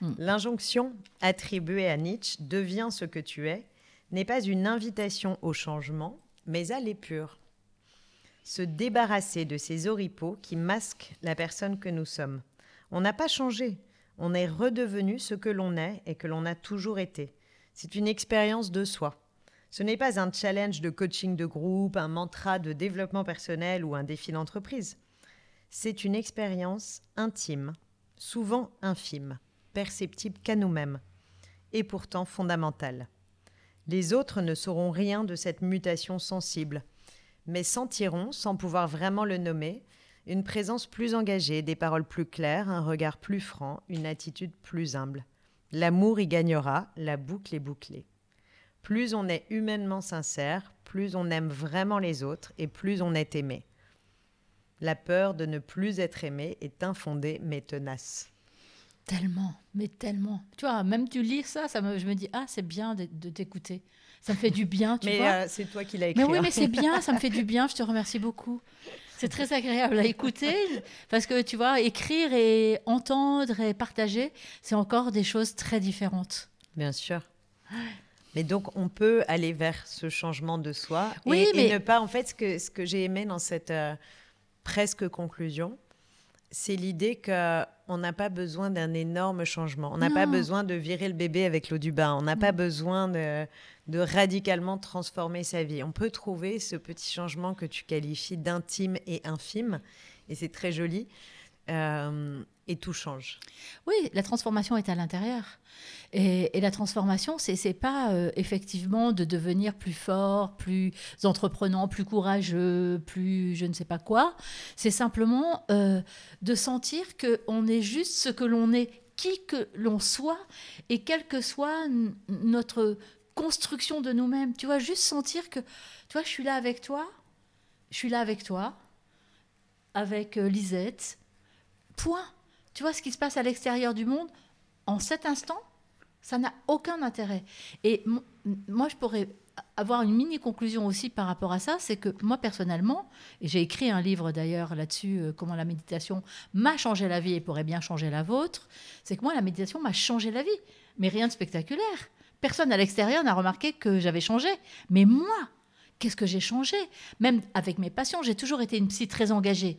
Hmm. L'injonction attribuée à Nietzsche devient ce que tu es n'est pas une invitation au changement, mais à l'épure. Se débarrasser de ces oripeaux qui masquent la personne que nous sommes. On n'a pas changé, on est redevenu ce que l'on est et que l'on a toujours été. C'est une expérience de soi. Ce n'est pas un challenge de coaching de groupe, un mantra de développement personnel ou un défi d'entreprise. C'est une expérience intime, souvent infime, perceptible qu'à nous-mêmes, et pourtant fondamentale. Les autres ne sauront rien de cette mutation sensible, mais sentiront, sans pouvoir vraiment le nommer, une présence plus engagée, des paroles plus claires, un regard plus franc, une attitude plus humble. L'amour y gagnera, la boucle est bouclée. Plus on est humainement sincère, plus on aime vraiment les autres et plus on est aimé. La peur de ne plus être aimé est infondée mais tenace. Tellement, mais tellement. Tu vois, même tu lis ça, ça me, je me dis, ah, c'est bien de, t'écouter. Ça me fait du bien, tu mais vois. Euh, c'est toi qui l'as écrit. Mais oui, hein. mais c'est bien, ça me fait du bien, je te remercie beaucoup. C'est très agréable à écouter parce que tu vois, écrire et entendre et partager, c'est encore des choses très différentes. Bien sûr. Mais donc, on peut aller vers ce changement de soi Oui, et, mais- et ne pas, en fait, ce que, ce que j'ai aimé dans cette euh, presque conclusion, c'est l'idée qu'on n'a pas besoin d'un énorme changement. On n'a pas besoin de virer le bébé avec l'eau du bain. On n'a pas besoin de, de radicalement transformer sa vie. On peut trouver ce petit changement que tu qualifies d'intime et infime, et c'est très joli, euh, et tout change. Oui, la transformation est à l'intérieur. Et, la transformation, c'est c'est pas euh, effectivement de devenir plus fort, plus entreprenant, plus courageux, plus je ne sais pas quoi. C'est simplement euh, de sentir que on est juste ce que l'on est, qui que l'on soit, et quelle que soit notre construction de nous-mêmes. Tu vois, juste sentir que, tu vois, je suis là avec toi, je suis là avec toi, avec Lisette. Point. Tu vois ce qui se passe à l'extérieur du monde en cet instant, ça n'a aucun intérêt. Et moi, je pourrais avoir une mini conclusion aussi par rapport à ça, c'est que moi personnellement, et j'ai écrit un livre d'ailleurs là-dessus, euh, comment la méditation m'a changé la vie et pourrait bien changer la vôtre, c'est que moi la méditation m'a changé la vie, mais rien de spectaculaire. Personne à l'extérieur n'a remarqué que j'avais changé, mais moi, qu'est-ce que j'ai changé? Même avec mes patients, j'ai toujours été une psy très engagée.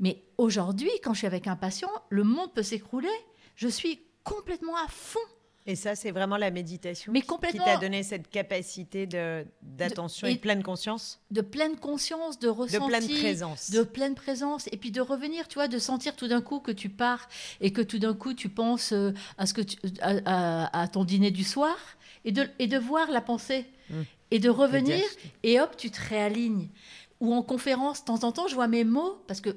Mais aujourd'hui, quand je suis avec un patient, le monde peut s'écrouler. Je suis complètement à fond. Et ça, c'est vraiment la méditation Mais qui- complètement. qui t'a donné cette capacité de- d'attention De- et et- de pleine conscience, de pleine conscience, de de ressenti, pleine présence. de pleine présence, et puis de revenir, tu vois, de sentir tout d'un coup que tu pars et que tout d'un coup tu penses euh, à ce que tu- à, à- à ton dîner du soir, et de, et de voir la pensée, Mm. et de revenir, et hop, tu te réalignes. Ou en conférence, de temps en temps, je vois mes mots, parce que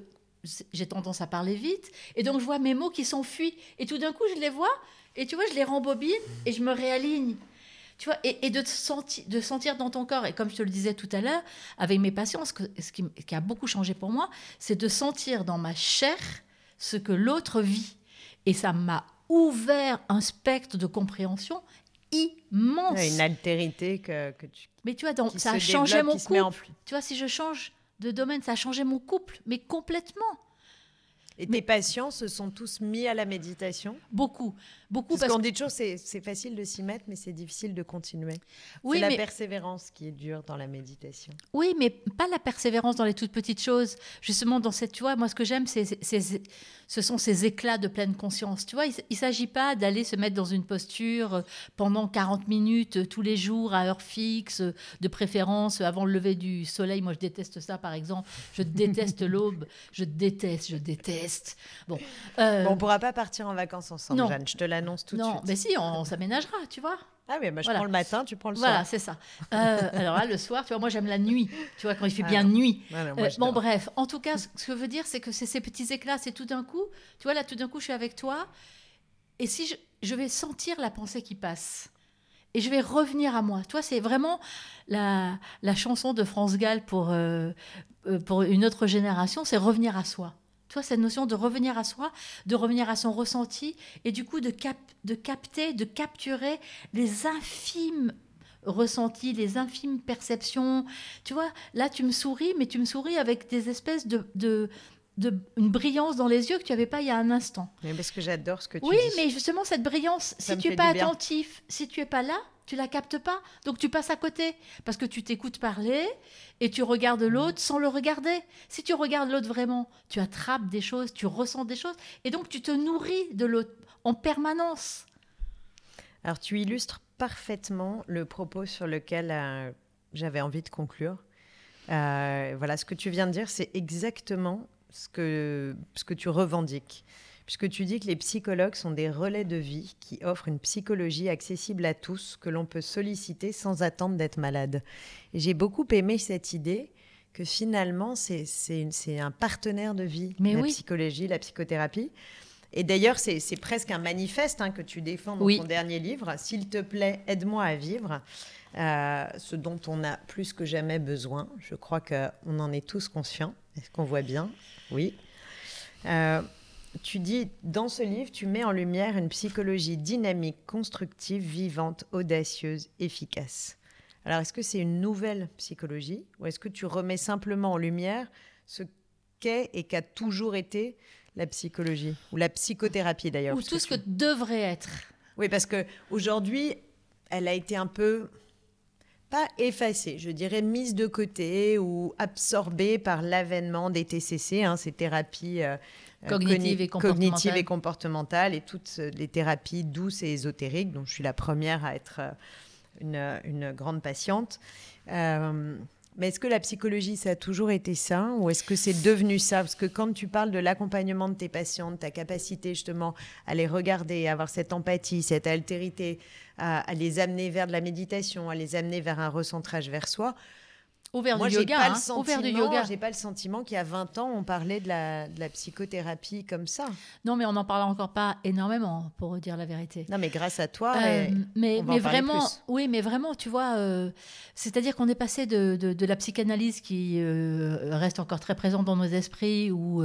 j'ai tendance à parler vite, et donc je vois mes mots qui s'enfuient, et tout d'un coup, je les vois, et tu vois, je les rembobine, et je me réaligne. Tu vois, et, et de, te de sentir dans ton corps, et comme je te le disais tout à l'heure, avec mes patients, ce, que- ce qui, qui a beaucoup changé pour moi, c'est de sentir dans ma chair ce que l'autre vit. Et ça m'a ouvert un spectre de compréhension immense. Une altérité que, que tu, Mais tu vois, qui ça a changé mon met en couple. Tu vois, si je change de domaine, ça a changé mon couple, mais complètement. Et Mais- tes patients se sont tous mis à la méditation? Beaucoup, beaucoup. Parce Parce qu'on que, dit toujours c'est facile de s'y mettre, mais c'est difficile de continuer. oui, c'est la persévérance qui est dure dans la méditation. oui, mais pas la persévérance dans les toutes petites choses. Justement, dans cette, tu vois, moi, ce que j'aime, c'est, ce sont ces éclats de pleine conscience. Tu vois, il ne s'agit pas d'aller se mettre dans une posture euh, pendant 40 minutes euh, tous les jours à heure fixe, euh, de préférence avant le lever du soleil. Moi, je déteste ça, par exemple. Je déteste l'aube. Je déteste, je déteste. Bon. euh, Bon, on pourra pas partir en vacances ensemble, non. Jeanne. Je te l'annonce tout de non, mais si, on, on s'aménagera, tu vois. Ah oui, bah, je Voilà. prends le matin, tu prends le Voilà, soir. c'est ça. Euh, alors là, le soir, tu vois, moi j'aime la nuit. Tu vois, quand il fait Ah bien non. nuit. Voilà, moi, Euh, bon, bref, en tout cas, ce que je veux dire, c'est que c'est ces petits éclats, c'est tout d'un coup, tu vois, là, tout d'un coup, je suis avec toi, et si je, je vais sentir la pensée qui passe, et je vais revenir à moi. Toi, c'est vraiment la, la chanson de France Gall pour, euh, euh, pour une autre génération, c'est revenir à soi. Tu vois, cette notion de revenir à soi, de revenir à son ressenti, et du coup de, cap- de capter, de capturer les infimes ressentis, les infimes perceptions. Tu vois, là, tu me souris, mais tu me souris avec des espèces de... de de une brillance dans les yeux que tu n'avais pas il y a un instant. Mais parce que j'adore ce que tu Oui, dis. mais justement, cette brillance, Ça si tu fait es pas attentif, si tu es pas là, tu la captes pas. Donc tu passes à côté parce que tu t'écoutes parler et tu regardes l'autre sans le regarder. Si tu regardes l'autre vraiment, tu attrapes des choses, tu ressens des choses et donc tu te nourris de l'autre en permanence. Alors, tu illustres parfaitement le propos sur lequel euh, j'avais envie de conclure. Euh, voilà, ce que tu viens de dire, c'est exactement ce que, ce que tu revendiques. Puisque tu dis que les psychologues sont des relais de vie qui offrent une psychologie accessible à tous, que l'on peut solliciter sans attendre d'être malade. J'ai beaucoup aimé cette idée que finalement, c'est un partenaire de vie, Mais la oui. psychologie, la psychothérapie. Et d'ailleurs, c'est c'est presque un manifeste hein, que tu défends dans Oui. ton dernier livre. S'il te plaît, aide-moi à vivre. Euh, ce dont on a plus que jamais besoin. Je crois qu'on en est tous conscients. Est-ce qu'on voit bien? Oui. Euh, tu dis, dans ce livre, tu mets en lumière une psychologie dynamique, constructive, vivante, audacieuse, efficace. Alors, est-ce que c'est une nouvelle psychologie ou est-ce que tu remets simplement en lumière ce qu'est et qu'a toujours été la psychologie ou la psychothérapie d'ailleurs Ou tout ce que tu- devrait être. Oui, parce que aujourd'hui, elle a été un peu pas effacée, je dirais mise de côté ou absorbée par l'avènement des TCC, hein, ces thérapies euh, cognitives, et cognitives, et comportementales et toutes les thérapies douces et ésotériques, dont je suis la première à être une, une grande patiente. Euh, mais est-ce que la psychologie, ça a toujours été ça ou est-ce que c'est devenu ça? Parce que quand tu parles de l'accompagnement de tes patients, de ta capacité justement à les regarder, à avoir cette empathie, cette altérité, à, les amener vers de la méditation, à les amener vers un recentrage vers soi, Ouvert Moi, du yoga, pas hein. Ouvert du yoga. J'ai pas le sentiment qu'il y a 20 ans, on parlait de la, de la psychothérapie comme ça. Non, mais on n'en parle encore pas énormément, pour dire la vérité. Non, mais grâce à toi, Euh, mais on va en mais parler vraiment, plus. oui, mais vraiment, tu vois, euh, c'est-à-dire qu'on est passé de, de- de la psychanalyse qui euh, reste encore très présente dans nos esprits, où,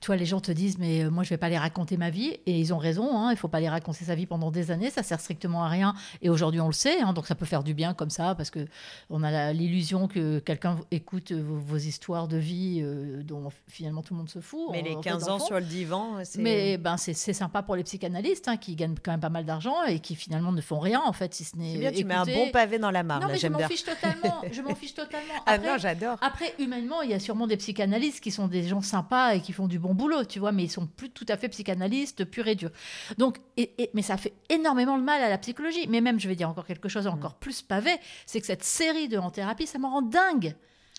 tu vois, les gens te disent, mais moi, je vais pas les raconter ma vie, et ils ont raison, hein, il faut pas les raconter sa vie pendant des années, ça sert strictement à rien, et aujourd'hui, on le sait, hein, donc ça peut faire du bien comme ça, parce que on a l'illusion que quelqu'un écoute vos, vos histoires de vie euh, dont finalement tout le monde se fout. mais les en fait, 15 dans le ans sur le divan, c'est. Mais ben, c'est sympa pour les psychanalystes hein, qui gagnent quand même pas mal d'argent et qui finalement ne font rien en fait, si ce n'est. C'est bien, tu mets un écouter. bon pavé dans la mare. Non, là, mais je j'aime m'en bien. fiche totalement. Je m'en fiche totalement. Ah Après, non, j'adore. après, humainement, il y a sûrement des psychanalystes qui sont des gens sympas et qui font du bon boulot, tu vois, mais ils sont plus tout à fait psychanalystes purs et durs. Donc, et, et- mais ça fait énormément de mal à la psychologie. Mais même, je vais dire encore quelque chose encore Mm. plus pavé, c'est que cette série de en thérapie, ça me rend dingue.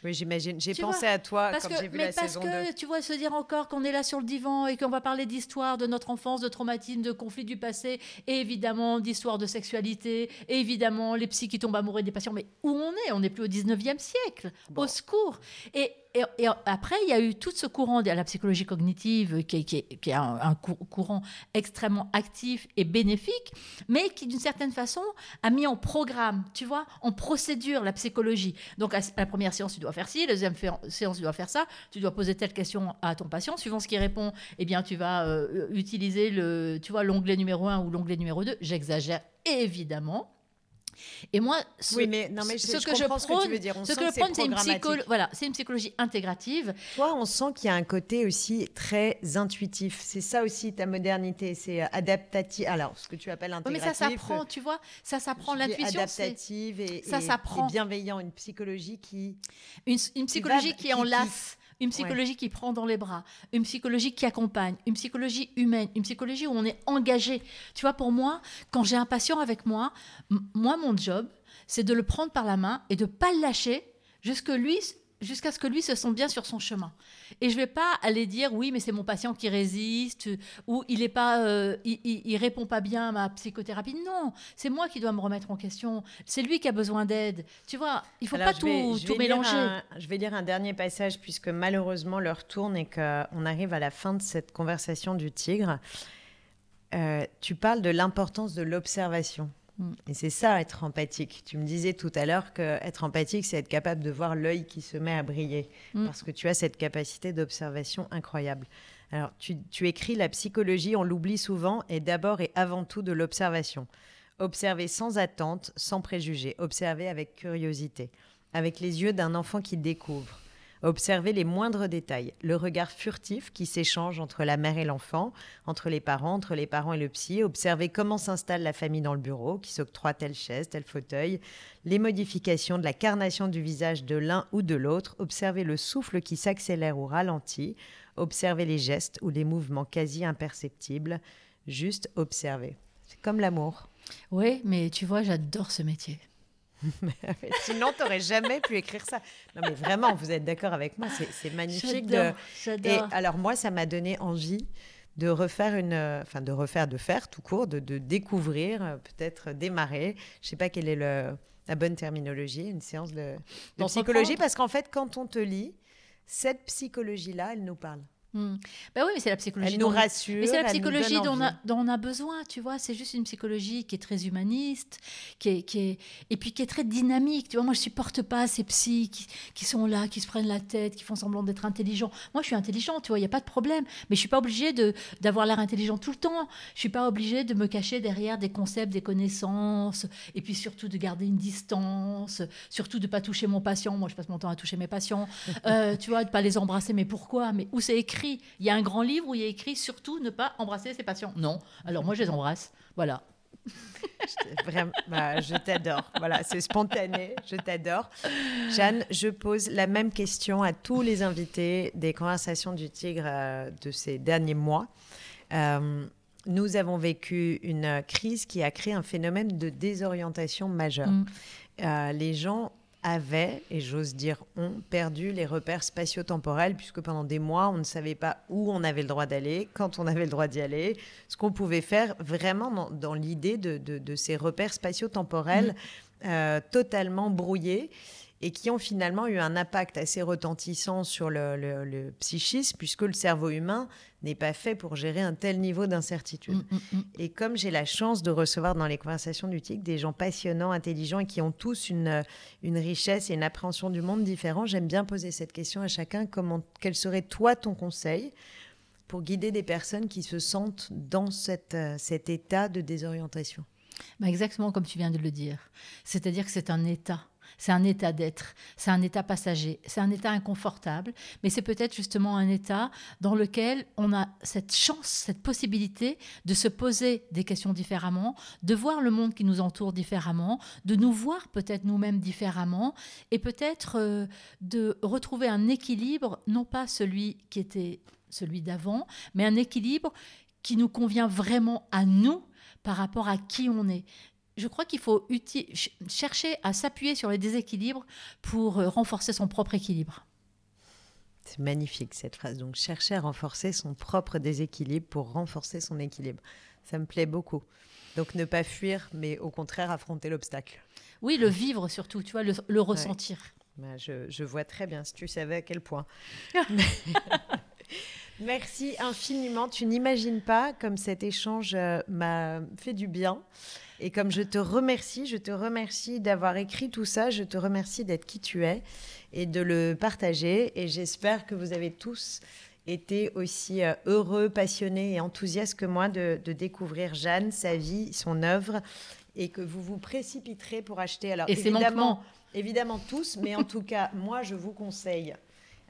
Oui, j'imagine. J'ai pensé vois, à toi quand que, j'ai vu mais la parce saison que 2. tu vois, se dire encore qu'on est là sur le divan et qu'on va parler d'histoire de notre enfance, de traumatisme, de conflits du passé, et évidemment d'histoire de sexualité, et évidemment les psys qui tombent amoureux des patients. Mais où on est? On n'est plus au 19e siècle. Bon. Au secours. Et, et- après, il y a eu tout ce courant de la psychologie cognitive qui est, un, un cou- courant extrêmement actif et bénéfique, mais qui, d'une certaine façon, a mis en programme, tu vois, en procédure la psychologie. Donc, à la première séance, tu dois faire ci, la deuxième séance, tu dois faire ça, tu dois poser telle question à ton patient. Suivant ce qu'il répond, eh bien, tu vas euh, utiliser le, tu vois, l'onglet numéro 1 ou l'onglet numéro 2. J'exagère évidemment. Et moi, ce, Oui, mais non, mais je, ce je que je comprends ce que tu prône, veux dire. On ce que je c'est prône, c'est une, voilà, une psychologie intégrative. Toi, on sent qu'il y a un côté aussi très intuitif. C'est ça aussi ta modernité. C'est euh, adaptatif. Alors, ce que tu appelles Oui, mais intégratif. ça s'apprend, tu vois, ça s'apprend. L'intuition, adaptative et, ça et bienveillant. Une psychologie qui. une, une psychologie va- qui, qui- enlace. Une psychologie qui prend dans les bras, une psychologie qui accompagne, une psychologie humaine, une psychologie où on est engagé. Tu vois, pour moi, quand j'ai un patient avec moi, moi, mon job, c'est de le prendre par la main et de pas le lâcher jusque lui, jusqu'à ce que lui se sente bien sur son chemin. Et je vais pas aller dire oui, mais c'est mon patient qui résiste ou il est pas, euh, il, il- il répond pas bien à ma psychothérapie. Non, c'est moi qui dois me remettre en question. C'est lui qui a besoin d'aide. Tu vois, il faut Alors, pas vais- tout, tout mélanger. un- je vais lire un dernier passage puisque malheureusement l'heure tourne et qu'on arrive à la fin de cette conversation du tigre. Euh, tu parles de l'importance de l'observation. Et c'est ça, être empathique. Tu me disais tout à l'heure que être empathique, c'est être capable de voir l'œil qui se met à briller. Mm. Parce que tu as cette capacité d'observation incroyable. Alors, tu, tu écris la psychologie, on l'oublie souvent, est d'abord et avant tout de l'observation. Observer sans attente, sans préjugés. Observer avec curiosité. Avec les yeux d'un enfant qui découvre. Observer les moindres détails, le regard furtif qui s'échange entre la mère et l'enfant, entre les parents, entre les parents et le psy, observer comment s'installe la famille dans le bureau, qui s'octroie telle chaise, tel fauteuil, les modifications de la carnation du visage de l'un ou de l'autre, observer le souffle qui s'accélère ou ralentit, observer les gestes ou les mouvements quasi imperceptibles, juste observer. C'est comme l'amour. Oui, mais tu vois, j'adore ce métier. Sinon, tu n'aurais jamais pu écrire ça. Non, mais vraiment, vous êtes d'accord avec moi, c'est magnifique. De... J'adore, Et alors, moi, ça m'a donné envie de refaire une. Enfin, de refaire, de faire tout court, de, de découvrir, euh, peut-être démarrer. Je ne sais pas quelle est le, la bonne terminologie, une séance de, psychologie, parce qu'en fait, quand on te lit, cette psychologie-là, elle nous parle. Hmm. Ben oui, mais c'est la psychologie. Elle nous dont- rassure. Mais c'est la psychologie dont on, a, envie. dont on a besoin, tu vois. C'est juste une psychologie qui est très humaniste, qui est, qui est, et puis qui est très dynamique. Tu vois, moi, je supporte pas ces psys qui, qui sont là, qui se prennent la tête, qui font semblant d'être intelligents. Moi, je suis intelligent, tu vois, il n'y a pas de problème. Mais je suis pas obligée de, d'avoir l'air intelligent tout le temps. Je suis pas obligée de me cacher derrière des concepts, des connaissances, et puis surtout de garder une distance, surtout de pas toucher mon patient. Moi, je passe mon temps à toucher mes patients. Euh, tu vois, de pas les embrasser. Mais pourquoi? Mais où c'est écrit? Il y a un grand livre où il y a écrit surtout ne pas embrasser ses patients. Non. Alors moi, je les embrasse. Voilà. Vraiment, bah, je t'adore. Voilà, c'est spontané. Je t'adore. Jeanne, je pose la même question à tous les invités des conversations du tigre euh, de ces derniers mois. Euh, nous avons vécu une crise qui a créé un phénomène de désorientation majeure. Mm. Euh, les gens avaient, et j'ose dire ont, perdu les repères spatio-temporels, puisque pendant des mois, on ne savait pas où on avait le droit d'aller, quand on avait le droit d'y aller, ce qu'on pouvait faire vraiment dans, dans l'idée de, de- de ces repères spatio-temporels euh, totalement brouillés et qui ont finalement eu un impact assez retentissant sur le, le- le psychisme, puisque le cerveau humain n'est pas fait pour gérer un tel niveau d'incertitude. Mm, mm, mm. Et comme j'ai la chance de recevoir dans les conversations du TIC des gens passionnants, intelligents et qui ont tous une, une richesse et une appréhension du monde différent, j'aime bien poser cette question à chacun. Comment, quel serait toi ton conseil pour guider des personnes qui se sentent dans cette, cet état de désorientation? Bah, exactement comme tu viens de le dire. C'est-à-dire que c'est un état. C'est un état d'être, c'est un état passager, c'est un état inconfortable, mais c'est peut-être justement un état dans lequel on a cette chance, cette possibilité de se poser des questions différemment, de voir le monde qui nous entoure différemment, de nous voir peut-être nous-mêmes différemment, et peut-être euh, de retrouver un équilibre, non pas celui qui était celui d'avant, mais un équilibre qui nous convient vraiment à nous par rapport à qui on est. Je crois qu'il faut ch- chercher à s'appuyer sur les déséquilibres pour euh, renforcer son propre équilibre. C'est magnifique cette phrase. Donc chercher à renforcer son propre déséquilibre pour renforcer son équilibre. Ça me plaît beaucoup. Donc ne pas fuir, mais au contraire affronter l'obstacle. Oui, le vivre surtout, tu vois, le, le ressentir. Bah, je, je vois très bien, si tu savais à quel point. Merci infiniment. Tu n'imagines pas comme cet échange euh, m'a fait du bien. Et comme je te remercie, je te remercie d'avoir écrit tout ça, je te remercie d'être qui tu es et de le partager. Et j'espère que vous avez tous été aussi euh, heureux, passionnés et enthousiastes que moi de, de découvrir Jeanne, sa vie, son œuvre, et que vous vous précipiterez pour acheter. Alors Et évidemment, évidemment tous, mais en tout cas, moi, je vous conseille,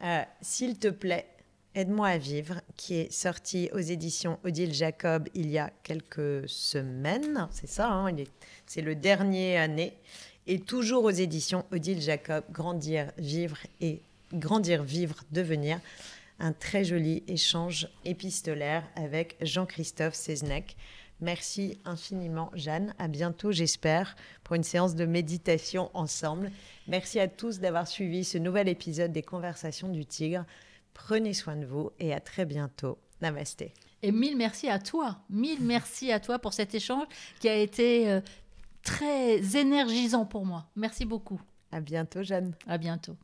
euh, s'il te plaît, Aide-moi à vivre, qui est sorti aux éditions Odile Jacob il y a quelques semaines. C'est ça, hein, c'est le dernier année. Et toujours aux éditions Odile Jacob, Grandir, Vivre et Grandir, Vivre, Devenir. Un très joli échange épistolaire avec Jean-Christophe Seznec. Merci infiniment, Jeanne. À bientôt, j'espère, pour une séance de méditation ensemble. Merci à tous d'avoir suivi ce nouvel épisode des Conversations du Tigre. Prenez soin de vous et à très bientôt. Namasté. Et mille merci à toi, mille merci à toi pour cet échange qui a été euh, très énergisant pour moi. Merci beaucoup. À bientôt, Jeanne. À bientôt.